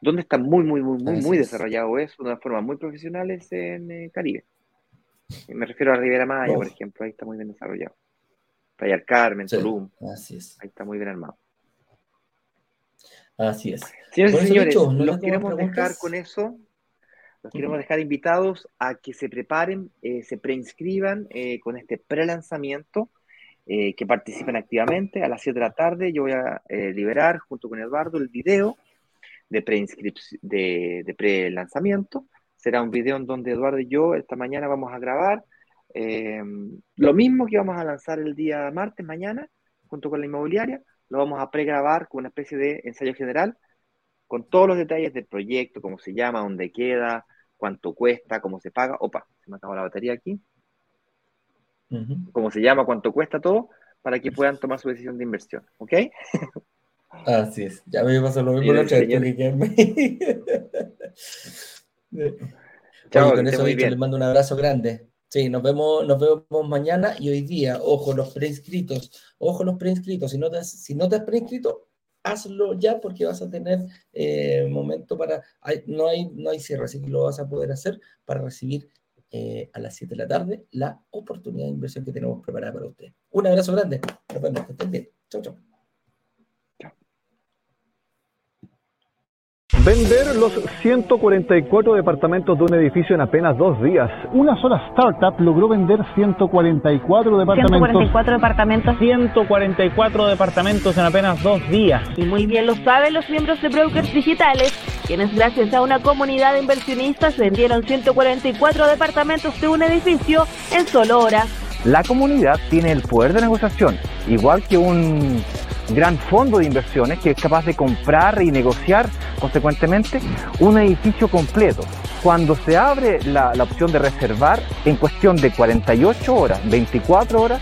Donde está muy, muy, muy, muy, muy desarrollado eso, de una forma muy profesional, es en eh, Caribe. Me refiero a Rivera Maya, por ejemplo, ahí está muy bien desarrollado. Playa del Carmen, Tulum. Así es. Ahí está muy bien armado. Así es. Señores y señores, los queremos dejar con eso. Los queremos dejar invitados a que se preparen, eh, se preinscriban eh, con este pre-lanzamiento eh, que participen activamente. A las 7 de la tarde yo voy a eh, liberar junto con Eduardo el video de pre-lanzamiento. Será un video en donde Eduardo y yo esta mañana vamos a grabar eh, lo mismo que vamos a lanzar el día martes, mañana, junto con la inmobiliaria. Lo vamos a pregrabar con una especie de ensayo general con todos los detalles del proyecto, cómo se llama, dónde queda, cuánto cuesta, cómo se paga. Opa, se me acabó la batería aquí cómo se llama, cuánto cuesta todo, para que puedan tomar su decisión de inversión. ¿Ok? Así es. Ya me pasó lo mismo Chao, con eso les mando un abrazo grande. Sí, nos vemos, nos vemos mañana y hoy día. Ojo, los preinscritos. Ojo, los preinscritos. Si no te, si no te has preinscrito, hazlo ya porque vas a tener eh, momento para. no, hay, no hay cierre, así que lo vas a poder hacer para recibir eh, a las 7 de la tarde la oportunidad de inversión que tenemos preparada para usted. Un abrazo grande. Nos vemos. Que estén bien. Chau, chau. Vender los 144 departamentos de un edificio en apenas dos días. Una sola startup logró vender 144 departamentos. 144 departamentos. 144 departamentos en apenas dos días. Y muy bien lo saben los miembros de Brokers Digitales, quienes gracias a una comunidad de inversionistas vendieron 144 departamentos de un edificio en solo horas. La comunidad tiene el poder de negociación, igual que un gran fondo de inversiones que es capaz de comprar y negociar consecuentemente un edificio completo. Cuando se abre la, opción de reservar, en cuestión de 48 horas, 24 horas,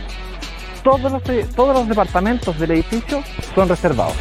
todos los, todos los departamentos del edificio son reservados.